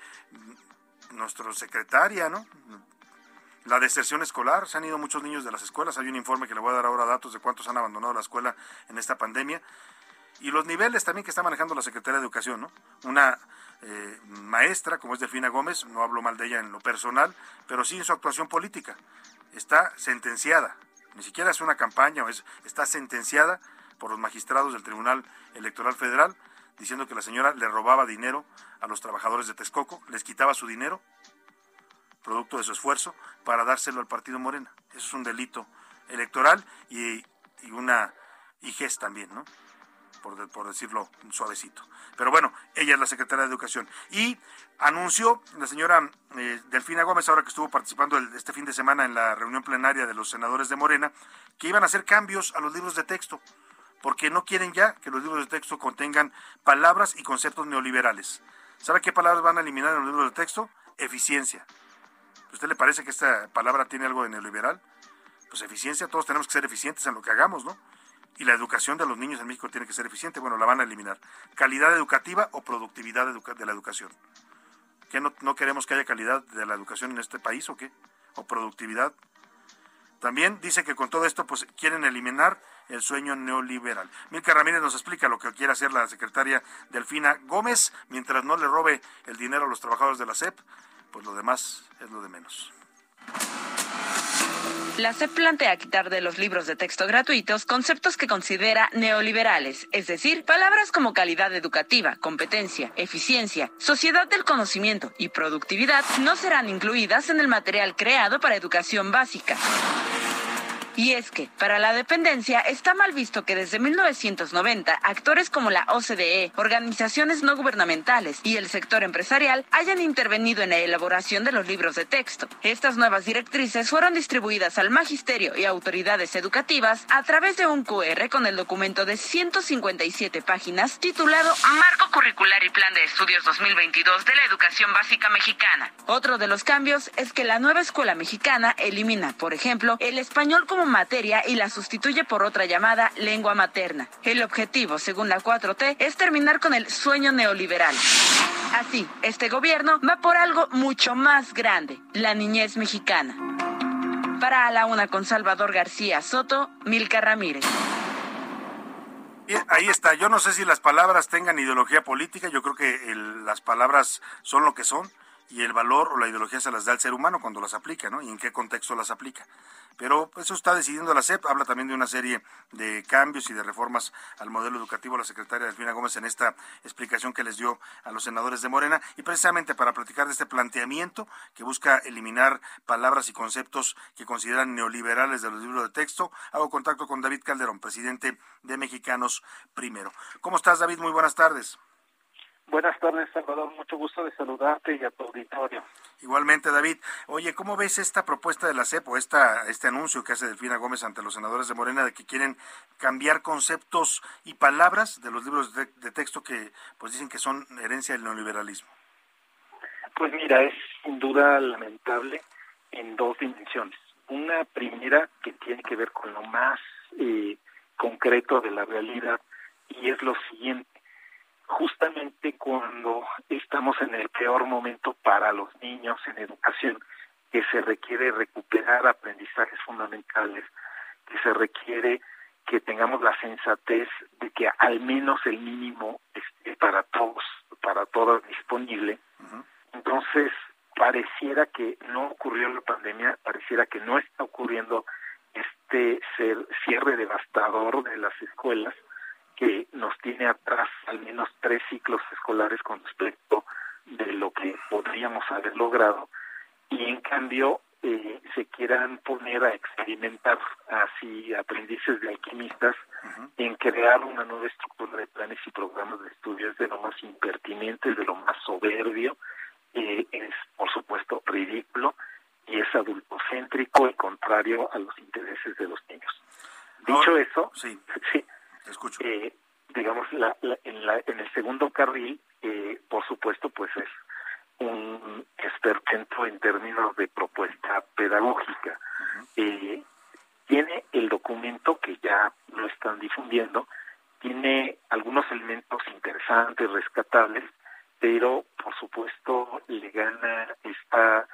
nuestro secretaria, ¿no? La deserción escolar, se han ido muchos niños de las escuelas, hay un informe que le voy a dar ahora datos de cuántos han abandonado la escuela en esta pandemia. Y los niveles también que está manejando la Secretaría de Educación, ¿no? Una eh, maestra, como es Delfina Gómez, no hablo mal de ella en lo personal, pero sí en su actuación política. Está sentenciada, ni siquiera es una campaña, es, está sentenciada por los magistrados del Tribunal Electoral Federal, diciendo que la señora le robaba dinero a los trabajadores de Texcoco, les quitaba su dinero producto de su esfuerzo, para dárselo al partido Morena. Eso es un delito electoral y, una IGES también, ¿no? Por, decirlo suavecito. Pero bueno, ella es la secretaria de Educación. Y anunció la señora eh, Delfina Gómez, ahora que estuvo participando este fin de semana en la reunión plenaria de los senadores de Morena, que iban a hacer cambios a los libros de texto, porque no quieren ya que los libros de texto contengan palabras y conceptos neoliberales. ¿Sabe qué palabras van a eliminar en los libros de texto? Eficiencia. ¿Usted le parece que esta palabra tiene algo de neoliberal? Pues eficiencia, todos tenemos que ser eficientes en lo que hagamos, ¿no? Y la educación de los niños en México tiene que ser eficiente, bueno, la van a eliminar. Calidad educativa o productividad de la educación. ¿Qué no, no queremos que haya calidad de la educación en este país o qué? ¿O productividad? También dice que con todo esto pues quieren eliminar el sueño neoliberal. Milka Ramírez nos explica lo que quiere hacer la secretaria Delfina Gómez mientras no le robe el dinero a los trabajadores de la SEP pues lo demás es lo de menos.
La SEP plantea quitar de los libros de texto gratuitos conceptos que considera neoliberales, es decir, palabras como calidad educativa, competencia, eficiencia, sociedad del conocimiento y productividad no serán incluidas en el material creado para educación básica. Y es que, para la dependencia, está mal visto que desde 1990 actores como la OCDE, organizaciones no gubernamentales y el sector empresarial hayan intervenido en la elaboración de los libros de texto. Estas nuevas directrices fueron distribuidas al magisterio y autoridades educativas a través de un QR con el documento de 157 páginas titulado Marco Curricular y Plan de Estudios 2022 de la Educación Básica Mexicana. Otro de los cambios es que la nueva escuela mexicana elimina, por ejemplo, el español como materia y la sustituye por otra llamada lengua materna. El objetivo, según la 4T, es terminar con el sueño neoliberal. Así, este gobierno va por algo mucho más grande, la niñez mexicana. Para a la una con Salvador García Soto, Milka Ramírez.
ahí está. Yo no sé si las palabras tengan ideología política. Yo creo que las palabras son lo que son y el valor o la ideología se las da el ser humano cuando las aplica, ¿no? Y en qué contexto las aplica. Pero eso está decidiendo la SEP, habla también de una serie de cambios y de reformas al modelo educativo la secretaria Delfina Gómez en esta explicación que les dio a los senadores de Morena y precisamente para platicar de este planteamiento que busca eliminar palabras y conceptos que consideran neoliberales de los libros de texto, hago contacto con David Calderón, presidente de Mexicanos Primero. ¿Cómo estás, David? Muy buenas tardes.
Buenas tardes, Salvador. Mucho gusto de saludarte y a tu auditorio.
Igualmente, David. Oye, ¿cómo ves esta propuesta de la CEP o esta, este anuncio que hace Delfina Gómez ante los senadores de Morena de que quieren cambiar conceptos y palabras de los libros de, texto que pues dicen que son herencia del neoliberalismo?
Pues mira, es sin duda lamentable en dos dimensiones. Una primera que tiene que ver con lo más eh, concreto de la realidad y es lo siguiente justamente cuando estamos en el peor momento para los niños en educación, que se requiere recuperar aprendizajes fundamentales, que se requiere que tengamos la sensatez de que al menos el mínimo esté para todos, para todas disponible. Entonces, pareciera que no ocurrió la pandemia, pareciera que no está ocurriendo este cierre devastador de las escuelas, que nos tiene atrás al menos tres ciclos escolares con respecto de lo que podríamos haber logrado. Y en cambio eh, se quieran poner a experimentar así aprendices de alquimistas en crear una nueva estructura de planes y programas de estudio es de lo más impertinente, de lo más soberbio, eh, es por supuesto ridículo y es adultocéntrico y contrario a los intereses de los niños. Dicho eso,
sí,
sí
escucho.
Eh, digamos, la, en, la, en el segundo carril, eh, por supuesto, pues es un esperpento en términos de propuesta pedagógica. eh, tiene el documento que ya lo están difundiendo, tiene algunos elementos interesantes, rescatables, pero por supuesto le gana esta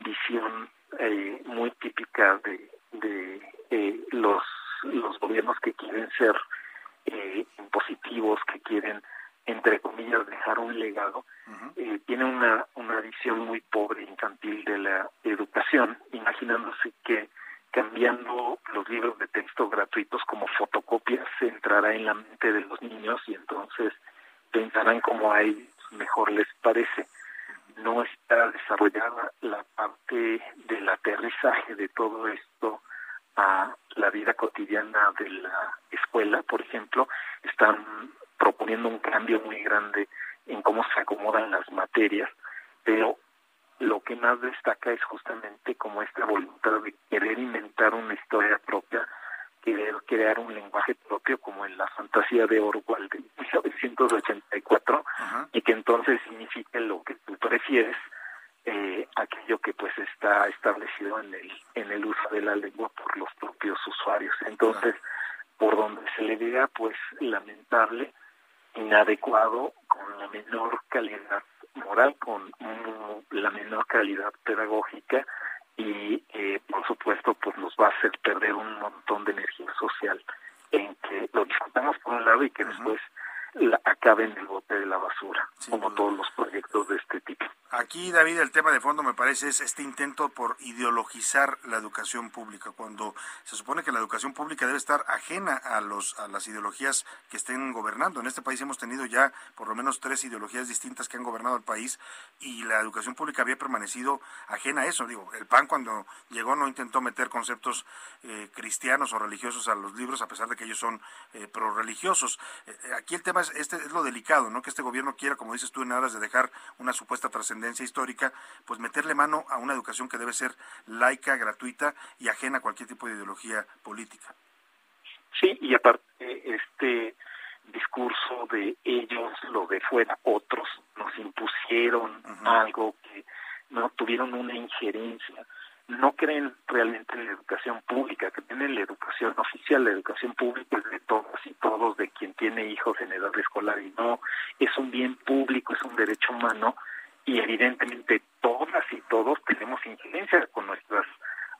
visión eh, muy típica de, de eh, los, los gobiernos que quieren ser eh, impositivos, que quieren, entre comillas, dejar un legado, eh, tiene una, una visión muy pobre infantil de la educación, imaginándose que cambiando los libros de texto gratuitos como fotocopias se entrará en la mente de los niños y entonces pensarán como a ellos mejor les parece. No está desarrollada la parte del aterrizaje de todo esto a la vida cotidiana de la escuela, por ejemplo, están proponiendo un cambio muy grande en cómo se acomodan las materias, pero lo que más destaca es justamente como esta voluntad de querer inventar una historia propia, querer crear un lenguaje propio como en la fantasía de Orwell de 1984 y que entonces signifique lo que tú prefieres, eh, aquello que pues está establecido en el en el uso de la lengua por los propios usuarios. Entonces, por donde se le diga, pues lamentable, inadecuado, con la menor calidad moral, con la menor calidad pedagógica y, eh, por supuesto, pues nos va a hacer perder un montón de energía social en que lo discutamos por un lado y que después la, acabe en el bote de la basura, como todos los proyectos de este tipo.
Aquí, David, el tema de fondo me parece es este intento por ideologizar la educación pública, cuando se supone que la educación pública debe estar ajena a los a las ideologías que estén gobernando. En este país hemos tenido ya por lo menos tres ideologías distintas que han gobernado el país y la educación pública había permanecido ajena a eso. Digo, el PAN cuando llegó no intentó meter conceptos eh, cristianos o religiosos a los libros, a pesar de que ellos son eh, pro-religiosos. Eh, aquí el tema es, este es lo delicado, ¿no? Que este gobierno quiera, como dices tú, en aras de dejar una supuesta trascendencia histórica, pues meterle mano a una educación que debe ser laica, gratuita y ajena a cualquier tipo de ideología política.
Sí, y aparte este discurso de ellos, lo de fuera, otros, nos impusieron algo que no tuvieron una injerencia, no creen realmente en la educación pública, creen en la educación oficial, la educación pública es de todas y todos, de quien tiene hijos en edad escolar y no, es un bien público, es un derecho humano y evidentemente todas y todos tenemos injerencia con nuestras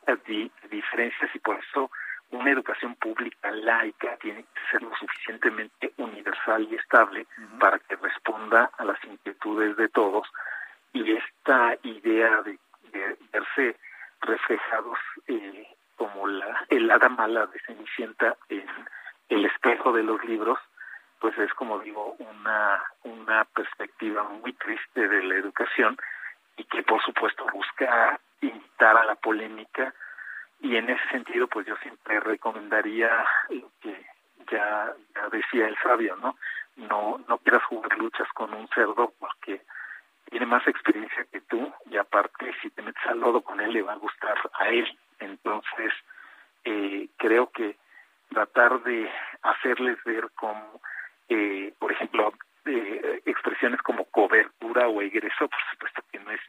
eh, diferencias y por eso una educación pública laica tiene que ser lo suficientemente universal y estable para que responda a las inquietudes de todos y esta idea de, verse reflejados eh, como la el hada mala de Cenicienta en el espejo de los libros pues es como digo una una perspectiva muy triste de la educación y que por supuesto busca invitar a la polémica. Y en ese sentido pues yo siempre recomendaría lo que ya, ya decía el sabio no no no quieras jugar luchas con un cerdo porque tiene más experiencia que tú y aparte si te metes al lodo con él le va a gustar a él. Entonces eh, creo que tratar de hacerles ver como eh, por ejemplo, eh, expresiones como cobertura o egreso, por supuesto que no es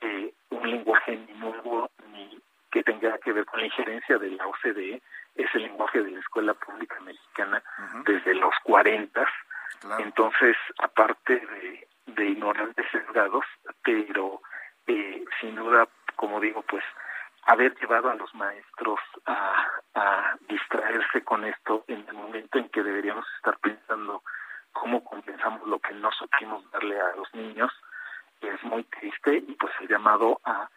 eh, un lenguaje ni nuevo ni que tenga que ver con la injerencia de la OCDE, es el lenguaje de la escuela pública mexicana desde los 40. Entonces, aparte de, de ignorantes sesgados, pero eh, sin duda, como digo, pues haber llevado a los maestros a, distraerse con esto en el momento en que deberíamos estar pensando cómo compensamos lo que no supimos darle a los niños es muy triste y pues el llamado a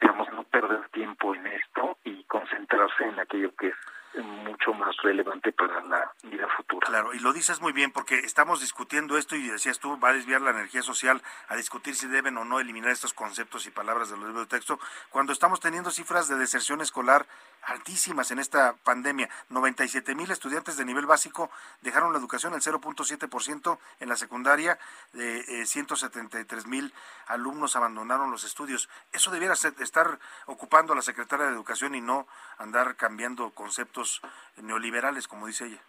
digamos no perder tiempo en esto y concentrarse en aquello que es mucho más relevante para la vida futura.
Claro, y lo dices muy bien porque estamos discutiendo esto y decías tú, va a desviar la energía social a discutir si deben o no eliminar estos conceptos y palabras de los libros de texto, cuando estamos teniendo cifras de deserción escolar altísimas en esta pandemia. 97 mil estudiantes de nivel básico dejaron la educación, el 0.7% en la secundaria, de 173 mil alumnos abandonaron los estudios. Eso debiera estar ocupando a la secretaria de Educación y no andar cambiando conceptos neoliberales, como dice ella.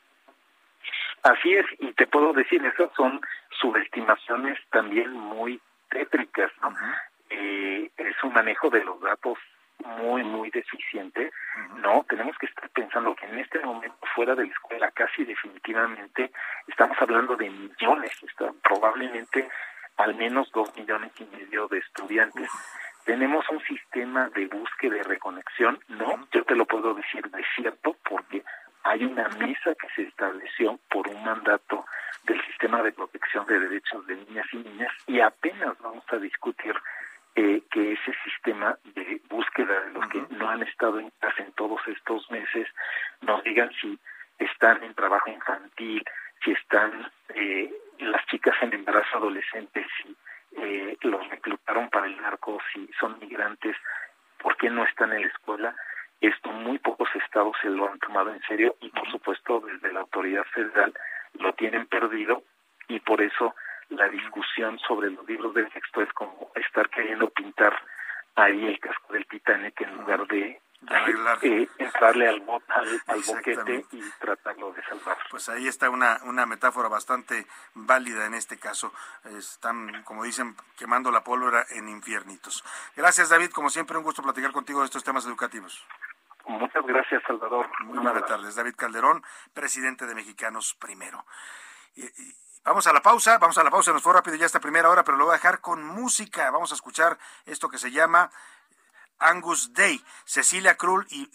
Así es, y te puedo decir, esas son subestimaciones también muy tétricas, ¿no? eh, es un manejo de los datos muy, muy deficiente, ¿no? Tenemos que estar pensando que en este momento fuera de la escuela casi definitivamente estamos hablando de millones, está, probablemente al menos dos millones y medio de estudiantes. Tenemos un sistema de búsqueda y reconexión, ¿no? Yo te lo puedo decir de cierto porque hay una mesa que se estableció por un mandato del sistema de protección de derechos de niñas y niñas y apenas vamos a discutir eh, que ese sistema de búsqueda de los que no han estado en casa en todos estos meses nos digan si están en trabajo infantil, si están eh, las chicas en embarazo adolescente, si eh, los reclutaron para el narco, si son migrantes, por qué no están en la escuela. Esto muy pocos estados se lo han tomado en serio y por supuesto desde la autoridad federal lo tienen perdido y por eso la discusión sobre los libros de texto es como estar queriendo pintar ahí el casco del Titanic en lugar de eh, entrarle al, al, boquete y tratarlo de salvar.
Pues ahí está una, una metáfora bastante válida en este caso. Están, como dicen, quemando la pólvora en infiernitos. Gracias, David. Como siempre, un gusto platicar contigo de estos temas educativos.
Muchas gracias, Salvador.
Muy buenas tardes. David Calderón, presidente de Mexicanos Primero. Vamos a la pausa, vamos a la pausa, nos fue rápido ya esta primera hora, pero lo voy a dejar con música. Vamos a escuchar esto que se llama Angus Day, Cecilia Krull y,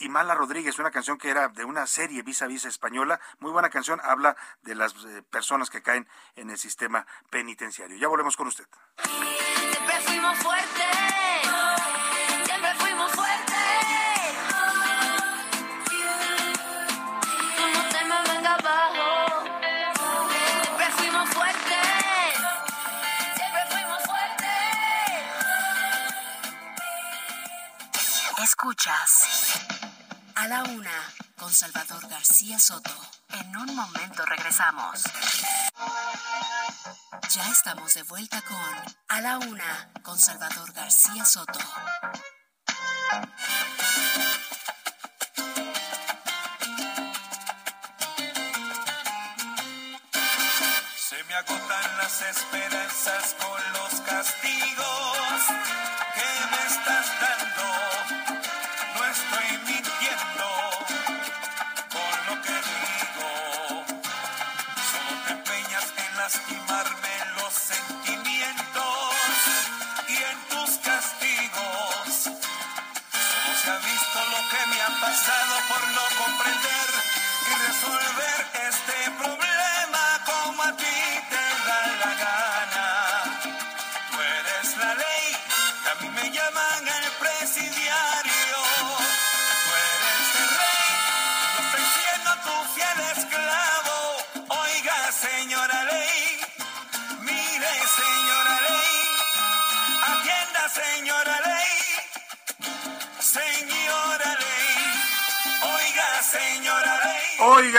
y Mala Rodríguez, una canción que era de una serie vis a vis española, muy buena canción, habla de las eh, personas que caen en el sistema penitenciario. Ya volvemos con usted.
Siempre fuimos fuertes.
Escuchas a la una con Salvador García Soto. En un momento regresamos. Ya estamos de vuelta con A la una con Salvador García Soto.
Se me agotan las esperanzas con los castigos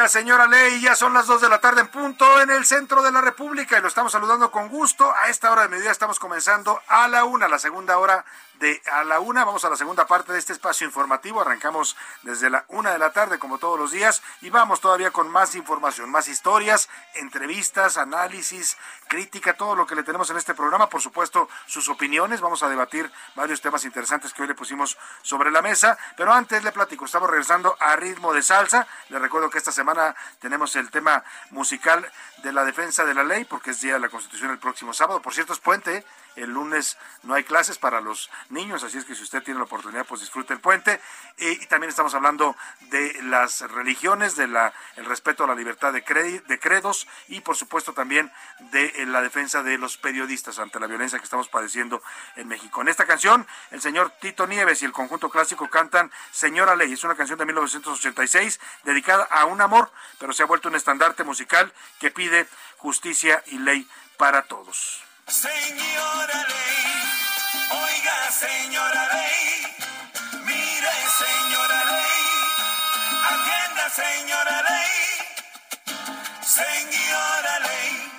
Señora Ley,
ya son las dos de la tarde en punto en el centro de la República y lo estamos saludando con gusto. A esta hora de mediodía estamos comenzando a la una, la segunda hora de a la una. Vamos a la segunda parte de este espacio informativo. Arrancamos desde la una de la tarde, como todos los días, y vamos todavía con más información, más historias, entrevistas, análisis, crítica, todo lo que le tenemos en este programa. Por supuesto, sus opiniones. Vamos a debatir varios temas interesantes que hoy le pusimos sobre la mesa. Pero antes le platico, estamos regresando a ritmo de salsa. Le recuerdo que esta semana tenemos el tema musical de la defensa de la ley, porque es Día de la Constitución el próximo sábado. Por cierto, es puente. El lunes no hay clases para los niños, así es que si usted tiene la oportunidad, pues disfrute el puente. y también estamos hablando de las religiones, de la, el respeto a la libertad de, de credos y, por supuesto, también de eh, la defensa de los periodistas ante la violencia que estamos padeciendo en México. En esta canción, el señor Tito Nieves y el conjunto clásico cantan Señora Ley. Es una canción de 1986 dedicada a un amor, pero se ha vuelto un estandarte musical que pide justicia y ley para todos.
Señora ley, oiga señora ley, Mire, señora ley, atienda, señora ley, señora ley.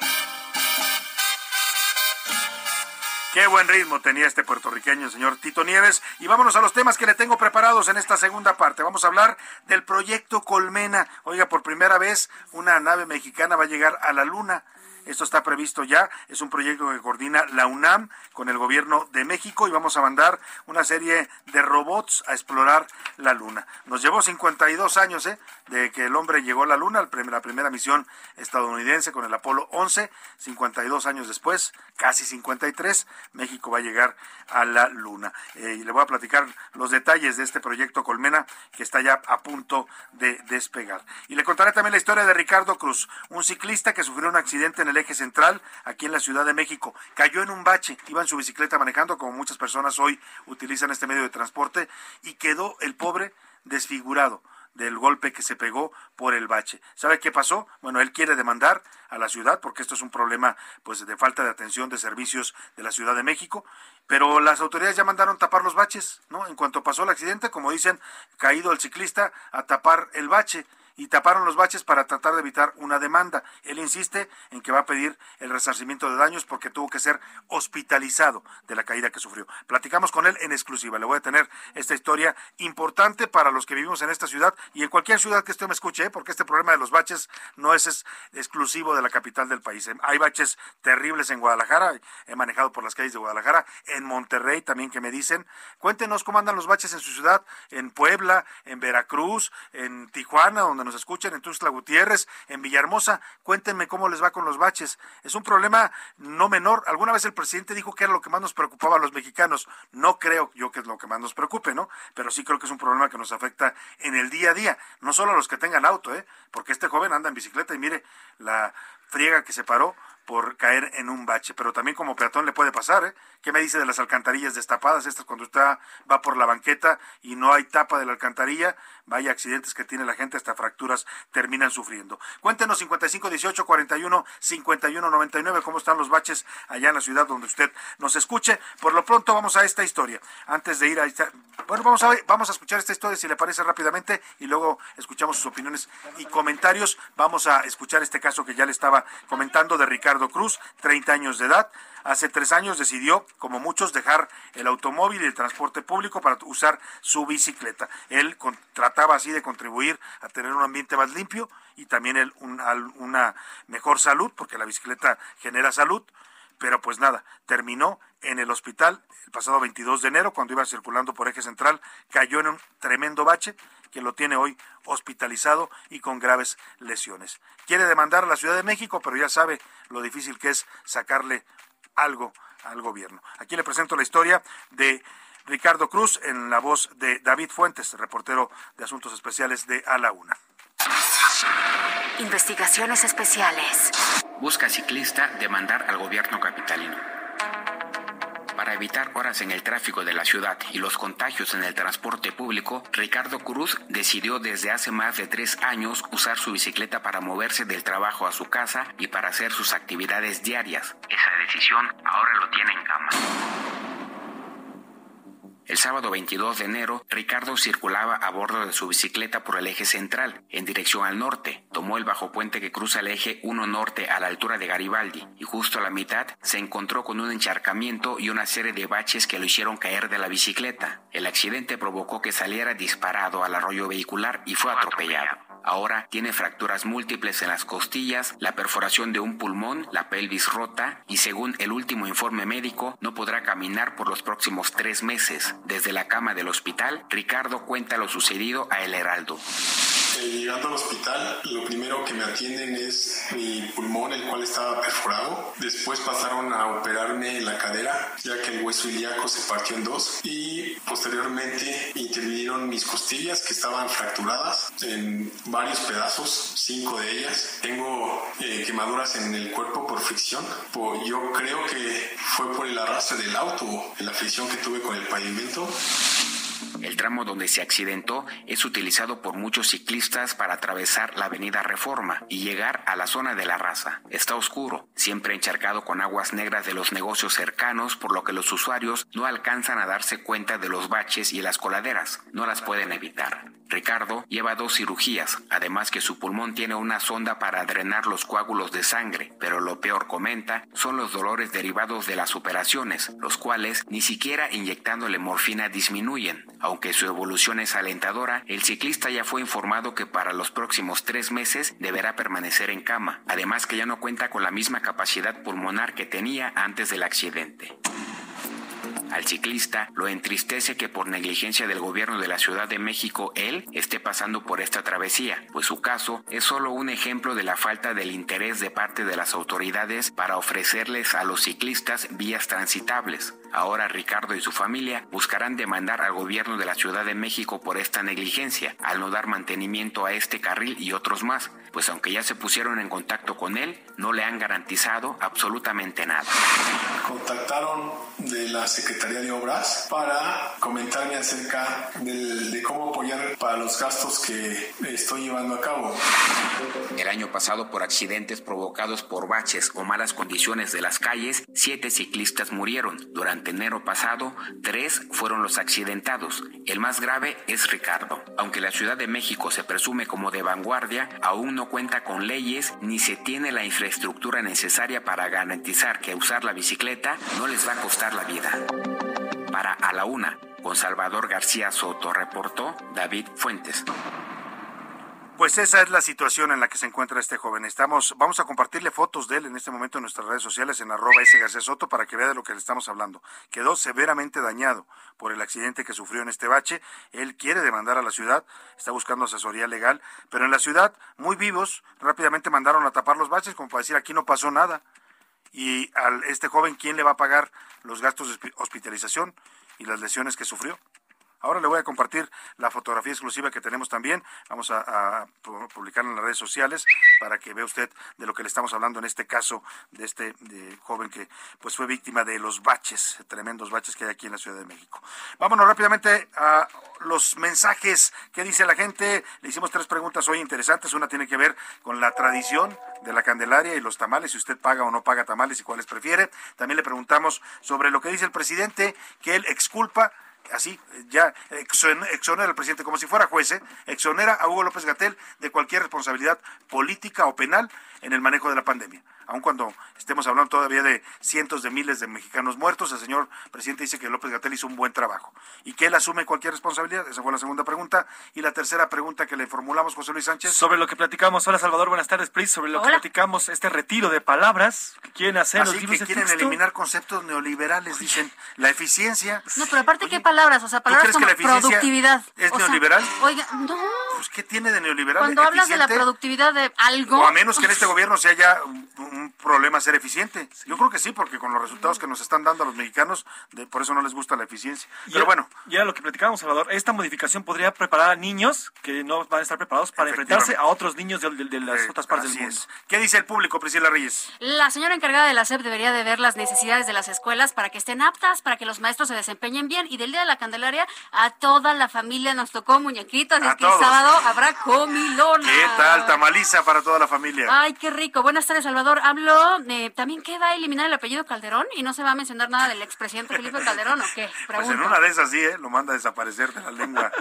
Qué buen ritmo tenía este puertorriqueño, señor Tito Nieves. Y vámonos a los temas que le tengo preparados en esta segunda parte. Vamos a hablar del proyecto Colmena. Oiga, por primera vez una nave mexicana va a llegar a la Luna. Esto está previsto ya, es un proyecto que coordina la UNAM con el gobierno de México y vamos a mandar una serie de robots a explorar la Luna. Nos llevó 52 años ¿eh? de que el hombre llegó a la Luna, la primera misión estadounidense con el Apolo 11, 52 años después, casi 53, México va a llegar a la Luna. Eh, y le voy a platicar los detalles de este proyecto Colmena que está ya a punto de despegar. Y le contaré también la historia de Ricardo Cruz, un ciclista que sufrió un accidente en el eje central aquí en la Ciudad de México. Cayó en un bache, iba en su bicicleta manejando, como muchas personas hoy utilizan este medio de transporte, y quedó el pobre desfigurado del golpe que se pegó por el bache. ¿Sabe qué pasó? Bueno, él quiere demandar a la ciudad porque esto es un problema pues de falta de atención de servicios de la Ciudad de México, pero las autoridades ya mandaron tapar los baches, ¿no? En cuanto pasó el accidente, como dicen, caído el ciclista a tapar el bache y taparon los baches para tratar de evitar una demanda. Él insiste en que va a pedir el resarcimiento de daños porque tuvo que ser hospitalizado de la caída que sufrió. Platicamos con él en exclusiva. Le voy a tener esta historia importante para los que vivimos en esta ciudad y en cualquier ciudad que usted me escuche, ¿eh? porque este problema de los baches no es, exclusivo de la capital del país. Hay baches terribles en Guadalajara, he manejado por las calles de Guadalajara, en Monterrey también que me dicen. Cuéntenos cómo andan los baches en su ciudad, en Puebla, en Veracruz, en Tijuana, donde nos escuchan en Tuxtla Gutiérrez, en Villahermosa. Cuéntenme cómo les va con los baches. Es un problema no menor. Alguna vez el presidente dijo que era lo que más nos preocupaba a los mexicanos. No creo yo que es lo que más nos preocupe, ¿no? Pero sí creo que es un problema que nos afecta en el día a día. No solo a los que tengan auto, ¿eh? Porque este joven anda en bicicleta y mire la friega que se paró por caer en un bache, pero también como peatón le puede pasar, ¿eh? ¿Qué me dice de las alcantarillas destapadas? Estas cuando usted va por la banqueta y no hay tapa de la alcantarilla, vaya accidentes que tiene la gente, hasta fracturas terminan sufriendo. Cuéntenos 55 18 41 51 99 cómo están los baches allá en la ciudad donde usted nos escuche. Por lo pronto vamos a esta historia. Antes de ir a esta, bueno, vamos a vamos a escuchar esta historia si le parece rápidamente y luego escuchamos sus opiniones y comentarios. Vamos a escuchar este caso que ya le estaba comentando de Ricardo Cruz, 30 años de edad. Hace tres años decidió, como muchos, dejar el automóvil y el transporte público para usar su bicicleta. Él trataba así de contribuir a tener un ambiente más limpio y también una mejor salud, porque la bicicleta genera salud. Pero pues nada, terminó en el hospital el pasado 22 de enero, cuando iba circulando por eje central, cayó en un tremendo bache que lo tiene hoy hospitalizado y con graves lesiones. Quiere demandar a la Ciudad de México, pero ya sabe lo difícil que es sacarle algo al gobierno. Aquí le presento la historia de Ricardo Cruz en la voz de David Fuentes, reportero de Asuntos Especiales de A la Una.
Investigaciones especiales.
Busca ciclista demandar al gobierno capitalino. Para evitar horas en el tráfico de la ciudad y los contagios en el transporte público, Ricardo Cruz decidió desde hace más de tres años usar su bicicleta para moverse del trabajo a su casa y para hacer sus actividades diarias. Esa decisión ahora lo tiene en cama. El sábado 22 de enero, Ricardo circulaba a bordo de su bicicleta por el eje central, en dirección al norte. Tomó el bajo puente que cruza el eje 1 norte a la altura de Garibaldi y justo a la mitad se encontró con un encharcamiento y una serie de baches que lo hicieron caer de la bicicleta. El accidente provocó que saliera disparado al arroyo vehicular y fue atropellado. Ahora tiene fracturas múltiples en las costillas, la perforación de un pulmón, la pelvis rota y según el último informe médico no podrá caminar por los próximos tres meses. Desde la cama del hospital, Ricardo cuenta lo sucedido a El Heraldo.
Eh, llegando al hospital, lo primero que me atienden es mi pulmón, el cual estaba perforado. Después pasaron a operarme la cadera, ya que el hueso ilíaco se partió en dos. Y posteriormente intervinieron mis costillas, que estaban fracturadas en varios pedazos, cinco de ellas. Tengo eh, quemaduras en el cuerpo por fricción. yo creo que fue por el arrastre del auto, la fricción que tuve con el pavimento.
El tramo donde se accidentó es utilizado por muchos ciclistas para atravesar la avenida Reforma y llegar a la zona de la raza. Está oscuro, siempre encharcado con aguas negras de los negocios cercanos, por lo que los usuarios no alcanzan a darse cuenta de los baches y las coladeras. No las pueden evitar. Ricardo lleva dos cirugías, además que su pulmón tiene una sonda para drenar los coágulos de sangre, pero lo peor, comenta, son los dolores derivados de las operaciones, los cuales ni siquiera inyectándole morfina disminuyen. Aunque su evolución es alentadora, el ciclista ya fue informado que para los próximos tres meses deberá permanecer en cama, además que ya no cuenta con la misma capacidad pulmonar que tenía antes del accidente. Al ciclista lo entristece que por negligencia del gobierno de la Ciudad de México él esté pasando por esta travesía, pues su caso es solo un ejemplo de la falta del interés de parte de las autoridades para ofrecerles a los ciclistas vías transitables. Ahora Ricardo y su familia buscarán demandar al gobierno de la Ciudad de México por esta negligencia, al no dar mantenimiento a este carril y otros más, pues aunque ya se pusieron en contacto con él, no le han garantizado absolutamente nada.
Contactaron de la Secretaría de Obras para comentarme acerca del- de cómo apoyar para los gastos que estoy llevando a cabo.
El año pasado, por accidentes provocados por baches o malas condiciones de las calles, siete ciclistas murieron. Durante enero pasado, tres fueron los accidentados. El más grave es Ricardo. Aunque la Ciudad de México se presume como de vanguardia, aún no cuenta con leyes ni se tiene la infraestructura necesaria para garantizar que usar la bicicleta no les va a costar la vida. Para A la Una, con Salvador García Soto, reportó David Fuentes.
Pues esa es la situación en la que se encuentra este joven. Estamos, vamos a compartirle fotos de él en este momento en nuestras redes sociales en arroba S García Soto para que vea de lo que le estamos hablando. Quedó severamente dañado por el accidente que sufrió en este bache. Él quiere demandar a la ciudad, está buscando asesoría legal, pero en la ciudad, muy vivos, rápidamente mandaron a tapar los baches como para decir aquí no pasó nada. Y a este joven, ¿quién le va a pagar los gastos de hospi- hospitalización y las lesiones que sufrió? Ahora le voy a compartir la fotografía exclusiva que tenemos también. Vamos a, a pu- publicarla en las redes sociales para que vea usted de lo que le estamos hablando en este caso de este joven que pues fue víctima de los baches, tremendos baches que hay aquí en la Ciudad de México. Vámonos rápidamente a los mensajes que dice la gente. Le hicimos tres preguntas hoy interesantes. Una tiene que ver con la tradición de la Candelaria y los tamales, si usted paga o no paga tamales y cuáles prefiere. También le preguntamos sobre lo que dice el presidente, que él exculpa así, ya exon- exonera al presidente como si fuera juez, ¿eh? exonera a Hugo López Gatel de cualquier responsabilidad política o penal en el manejo de la pandemia. Aun cuando estemos hablando todavía de cientos de miles de mexicanos muertos, el señor presidente dice que López Gatel hizo un buen trabajo y que él asume cualquier responsabilidad. Esa fue la segunda pregunta. Y la tercera pregunta que le formulamos, José Luis Sánchez.
Sobre lo que platicamos, hola Salvador, buenas tardes, Pris, sobre lo que platicamos, este retiro de palabras que quieren hacer los
Así
libros
que quieren
texto.
eliminar conceptos neoliberales, dicen la eficiencia.
No, pero aparte, ¿qué palabras? O sea, palabras
crees que
como productividad.
es
O sea,
neoliberal?
Oiga, no.
Pues, ¿qué tiene de neoliberal?
Cuando hablas de la productividad de algo.
O a menos que en este gobierno se haya un, problema ser eficiente. Yo creo que sí, porque con los resultados que nos están dando a los mexicanos, de, por eso no les gusta la eficiencia. Pero bueno,
Ya lo que platicábamos, Salvador, esta modificación podría preparar a niños que no van a estar preparados para enfrentarse a otros niños de, de- de las otras partes del mundo.
es. ¿Qué dice el público, Priscila Reyes?
La señora encargada de la SEP debería de ver las necesidades de las escuelas para que estén aptas, para que los maestros se desempeñen bien. Y del Día de la Candelaria, a toda la familia nos tocó muñequitos.
A
es que el sábado habrá comilona.
¿Qué tal? Tamaliza para toda la familia.
Ay, qué rico. Buenas tardes, Salvador. Hablo, eh, ¿también qué va a eliminar el apellido Calderón? ¿Y no se va a mencionar nada del expresidente Felipe Calderón o qué?
Pues en una de esas sí, ¿eh? Lo manda a desaparecer de la lengua,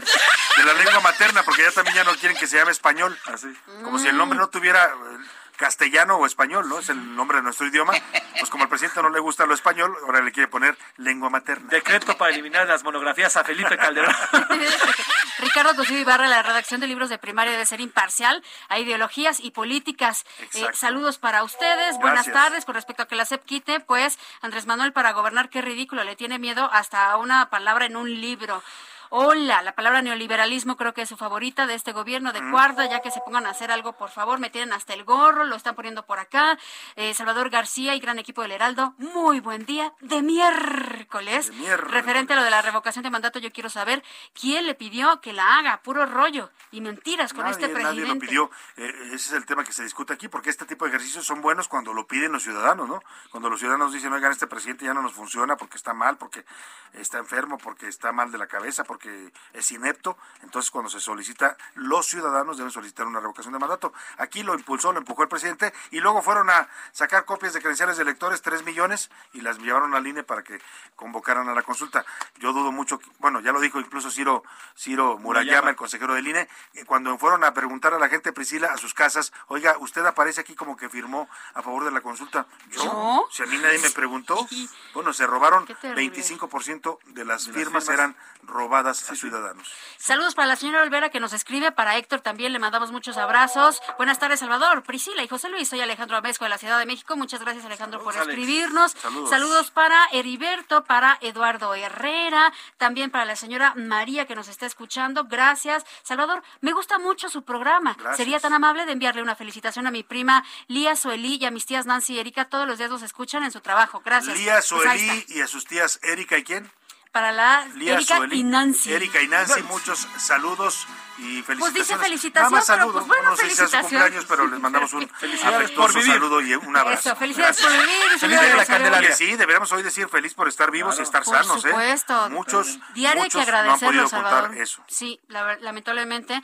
de la lengua materna, porque ya también ya no quieren que se llame español, así. Como si el nombre no tuviera eh, castellano o español, ¿no? Es el nombre de nuestro idioma. Pues como al presidente no le gusta lo español, ahora le quiere poner lengua materna.
Decreto para eliminar las monografías a Felipe Calderón.
Ricardo Cosío Ibarra, la redacción de libros de primaria debe ser imparcial a ideologías y políticas. Eh, saludos para ustedes, buenas
Gracias.
tardes. Con respecto a que la SEP quite, pues Andrés Manuel para gobernar, qué ridículo, le tiene miedo hasta a una palabra en un libro. Hola, la palabra neoliberalismo creo que es su favorita de este gobierno de cuarta, ya que se pongan a hacer algo, por favor, me tienen hasta el gorro, lo están poniendo por acá. Eh, Salvador García y gran equipo del Heraldo, muy buen día de miércoles. Referente a lo de la revocación de mandato, yo quiero saber quién le pidió que la haga, puro rollo y mentiras con este
Nadie, nadie
presidente.
lo pidió. Eh, ese es el tema que se discute aquí, porque este tipo de ejercicios son buenos cuando lo piden los ciudadanos, ¿no? Cuando los ciudadanos dicen, oigan, este presidente ya no nos funciona porque está mal, porque está enfermo, porque está mal de la cabeza, porque porque es inepto. Entonces, cuando se solicita, los ciudadanos deben solicitar una revocación de mandato. Aquí lo impulsó, lo empujó el presidente y luego fueron a sacar copias de credenciales de electores, tres millones, y las llevaron al INE para que convocaran a la consulta. Yo dudo mucho, bueno, ya lo dijo incluso Ciro, Ciro Murayama, el consejero del INE, cuando fueron a preguntar a la gente, Priscila, a sus casas, oiga, usted aparece aquí como que firmó a favor de la consulta. ¿Yo? Si a mí nadie me preguntó, bueno, se robaron 25% de las, firmas, eran robadas a ciudadanos.
Saludos para la señora Olvera que nos escribe, para Héctor también le mandamos muchos abrazos. Buenas tardes, Salvador, Priscila y José Luis. Soy Alejandro Amesco de la Ciudad de México. Muchas gracias, Alejandro, por escribirnos. Saludos. para Heriberto, para Eduardo Herrera, también para la señora María que nos está escuchando. Gracias. Salvador, me gusta mucho su programa. Sería tan amable de enviarle una felicitación a mi prima Lía Suelí y a mis tías Nancy y Erika. Todos los días nos escuchan en su trabajo. Gracias.
Lía pues Suelí y a sus tías Erika y quién?
Para la Erika y Nancy.
Erika y Nancy, muchos saludos y felicitaciones.
Pues dice felicitaciones. Nada más
saludos.
Pues
no sé si sea su cumpleaños, pero les mandamos un afectuoso saludo y un abrazo.
Eso, felicidades por vivir.
Feliz de la Candelaria. Sí, deberíamos hoy decir feliz por estar vivos y estar sanos.
Por supuesto.
¿eh? Muchos,
Diario
muchos
que agradecerlo,
no han
Salvador.
eso.
Sí, lamentablemente.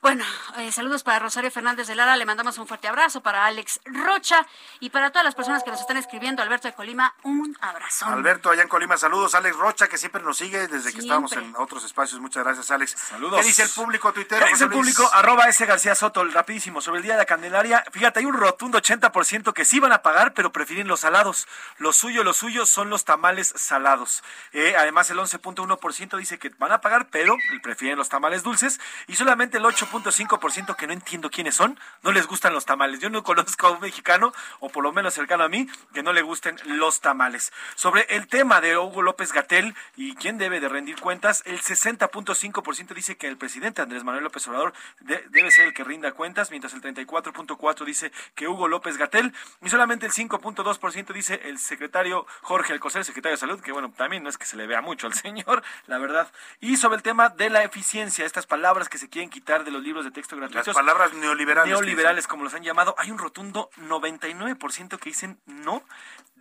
Bueno, eh, saludos para Rosario Fernández de Lara, le mandamos un fuerte abrazo para Alex Rocha y para todas las personas que nos están escribiendo. Alberto de Colima, un abrazo.
Alberto allá en Colima, saludos. Alex Rocha, que siempre nos sigue desde que estábamos en otros espacios. Muchas gracias, Alex.
Saludos.
¿Qué dice el público Twitter?
¿Qué dice el público? Arroba ese García Soto, rapidísimo. Sobre el Día de la Candelaria, fíjate, hay un rotundo 80% que sí van a pagar, pero prefieren los salados. Lo suyo, lo suyo son los tamales salados. Eh, además, el 11.1% dice que van a pagar, pero prefieren los tamales dulces. Y solamente el 8.5% que no entiendo quiénes son, no les gustan los tamales. Yo no conozco a un mexicano, o por lo menos cercano a mí, que no le gusten los tamales. Sobre el tema de Hugo López Gatel y quién debe de rendir cuentas, el 60.5% dice que el presidente Andrés Manuel López Obrador debe ser el que rinda cuentas, mientras el 34.4% dice que Hugo López Gatel, y solamente el 5.2% dice el secretario Jorge Alcocer, secretario de Salud, que bueno, también no es que se le vea mucho al señor, la verdad. Y sobre el tema de la eficiencia, estas palabras que se quieren quitar de los libros de texto gratuitos.
Las palabras neoliberales.
Neoliberales, como los han llamado. Hay un rotundo 99% que dicen no,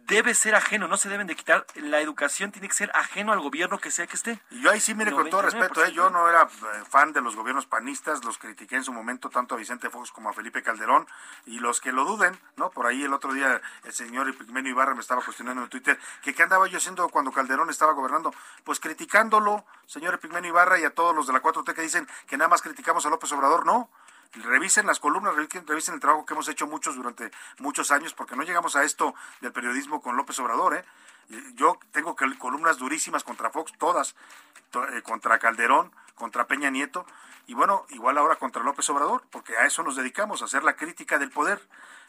debe ser ajeno, no se deben de quitar. La educación tiene que ser ajeno al gobierno que sea que esté.
Y yo ahí sí, mire, con todo respeto, ¿eh? yo no era eh, fan de los gobiernos panistas, los critiqué en su momento tanto a Vicente Fox como a Felipe Calderón, y los que lo duden, ¿no? Por ahí el otro día el señor Epigmenio Ibarra me estaba cuestionando en Twitter que qué andaba yo haciendo cuando Calderón estaba gobernando, pues criticándolo, señor Epigmenio Ibarra, y a todos los de la 4T que dicen que nada más criticamos a López Obrador, no revisen las columnas, revisen el trabajo que hemos hecho muchos durante muchos años, porque no llegamos a esto del periodismo con López Obrador, ¿eh? Yo tengo columnas durísimas contra Fox, todas, eh, contra Calderón, contra Peña Nieto, y bueno, igual ahora contra López Obrador, porque a eso nos dedicamos, a hacer la crítica del poder.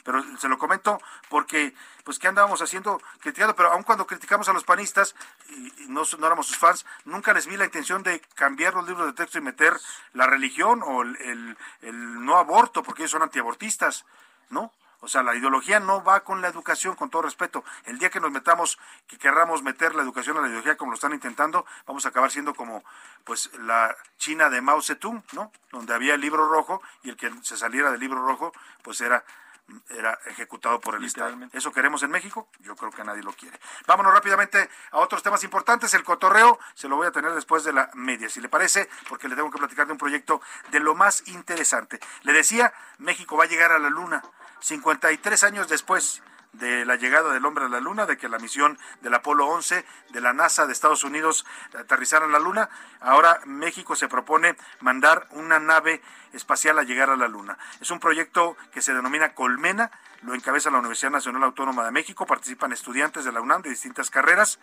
Pero se lo comento porque, pues, ¿qué andábamos haciendo? Criticando, pero aun cuando criticamos a los panistas, y, no, no, éramos sus fans, nunca les vi la intención de cambiar los libros de texto y meter la religión o el, el no aborto, porque ellos son antiabortistas, ¿no? O sea, la ideología no va con la educación, con todo respeto. El día que nos metamos, que querramos meter la educación a la ideología como lo están intentando, vamos a acabar siendo como pues la China de Mao Zedong, ¿no? Donde había el libro rojo y el que se saliera del libro rojo, pues era era ejecutado por el Estado. ¿Eso queremos en México? Yo creo que nadie lo quiere. Vámonos rápidamente a otros temas importantes. El cotorreo se lo voy a tener después de la media, si le parece, porque le tengo que platicar de un proyecto de lo más interesante. Le decía, México va a llegar a la Luna 53 años después de la llegada del hombre a la Luna, de que la misión del Apolo 11 de la NASA de Estados Unidos aterrizara en la Luna. Ahora México se propone mandar una nave espacial a llegar a la Luna. Es un proyecto que se denomina Colmena, lo encabeza la Universidad Nacional Autónoma de México, participan estudiantes de la UNAM de distintas carreras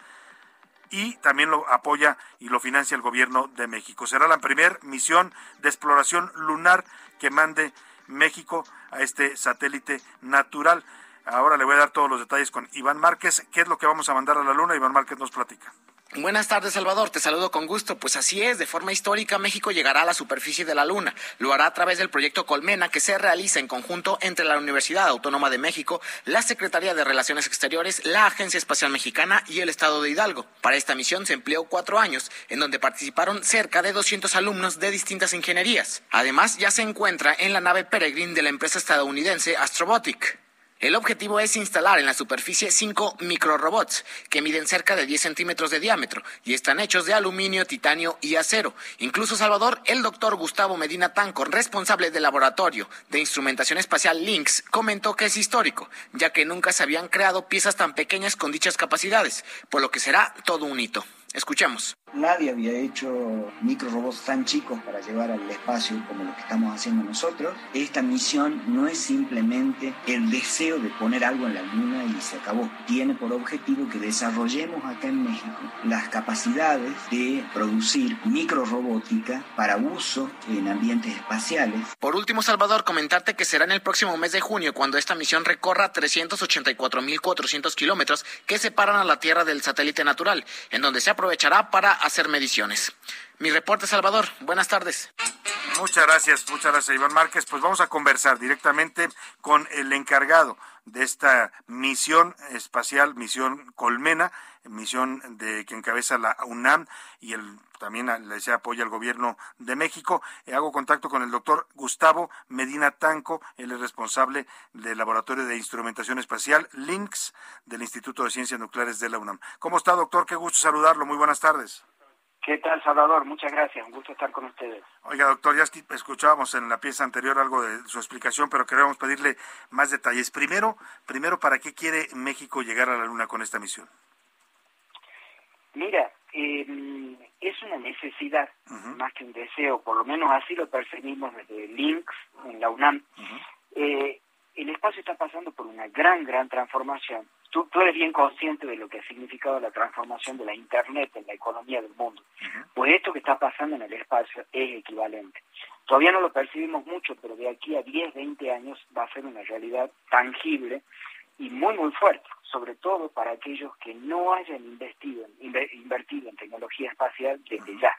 y también lo apoya y lo financia el gobierno de México. Será la primera misión de exploración lunar que mande México a este satélite natural. Ahora le voy a dar todos los detalles con Iván Márquez. ¿Qué es lo que vamos a mandar a la Luna? Iván Márquez nos platica.
Buenas tardes, Salvador. Te saludo con gusto. Pues así es, de forma histórica, México llegará a la superficie de la Luna. Lo hará a través del proyecto Colmena, que se realiza en conjunto entre la Universidad Autónoma de México, la Secretaría de Relaciones Exteriores, la Agencia Espacial Mexicana y el Estado de Hidalgo. Para esta misión se empleó cuatro años, en donde participaron cerca de 200 alumnos de distintas ingenierías. Además, ya se encuentra en la nave Peregrine de la empresa estadounidense Astrobotic. El objetivo es instalar en la superficie cinco microrobots que miden cerca de 10 centímetros de diámetro y están hechos de aluminio, titanio y acero. Incluso Salvador, el doctor Gustavo Medina Tanco, responsable del laboratorio de instrumentación espacial Lynx, comentó que es histórico, ya que nunca se habían creado piezas tan pequeñas con dichas capacidades, por lo que será todo un hito. Escuchemos.
Nadie había hecho microrobots tan chicos para llevar al espacio como lo que estamos haciendo nosotros. Esta misión no es simplemente el deseo de poner algo en la luna y se acabó. Tiene por objetivo que desarrollemos acá en México las capacidades de producir microrobótica para uso en ambientes espaciales.
Por último, Salvador, comentarte que será en el próximo mes de junio cuando esta misión recorra 384.400 kilómetros que separan a la Tierra del satélite natural, en donde se aprovechará para hacer mediciones. Mi reporte, Salvador. Buenas tardes.
Muchas gracias, muchas gracias, Iván Márquez. Pues vamos a conversar directamente con el encargado de esta misión espacial, misión Colmena, misión de que encabeza la UNAM y el también le apoya al gobierno de México. Eh, hago contacto con el doctor Gustavo Medina Tanco, él es responsable del Laboratorio de Instrumentación Espacial, LINX, del Instituto de Ciencias Nucleares de la UNAM. ¿Cómo está, doctor? Qué gusto saludarlo. Muy buenas tardes.
¿Qué tal, Salvador? Muchas gracias. Un gusto estar con ustedes.
Oiga, doctor, ya escuchábamos en la pieza anterior algo de su explicación, pero queremos pedirle más detalles. Primero, primero, ¿para qué quiere México llegar a la Luna con esta misión?
Mira, eh, es una necesidad más que un deseo, por lo menos así lo percibimos desde Links en la UNAM. eh, el espacio está pasando por una gran, gran transformación. Tú, tú, eres bien consciente de lo que ha significado la transformación de la Internet en la economía del mundo. Pues esto que está es equivalente. Todavía no lo percibimos mucho, pero de aquí a 10, 20 años va a ser una realidad tangible y muy, muy fuerte, sobre todo para aquellos que no hayan investido, invertido en tecnología espacial desde ya,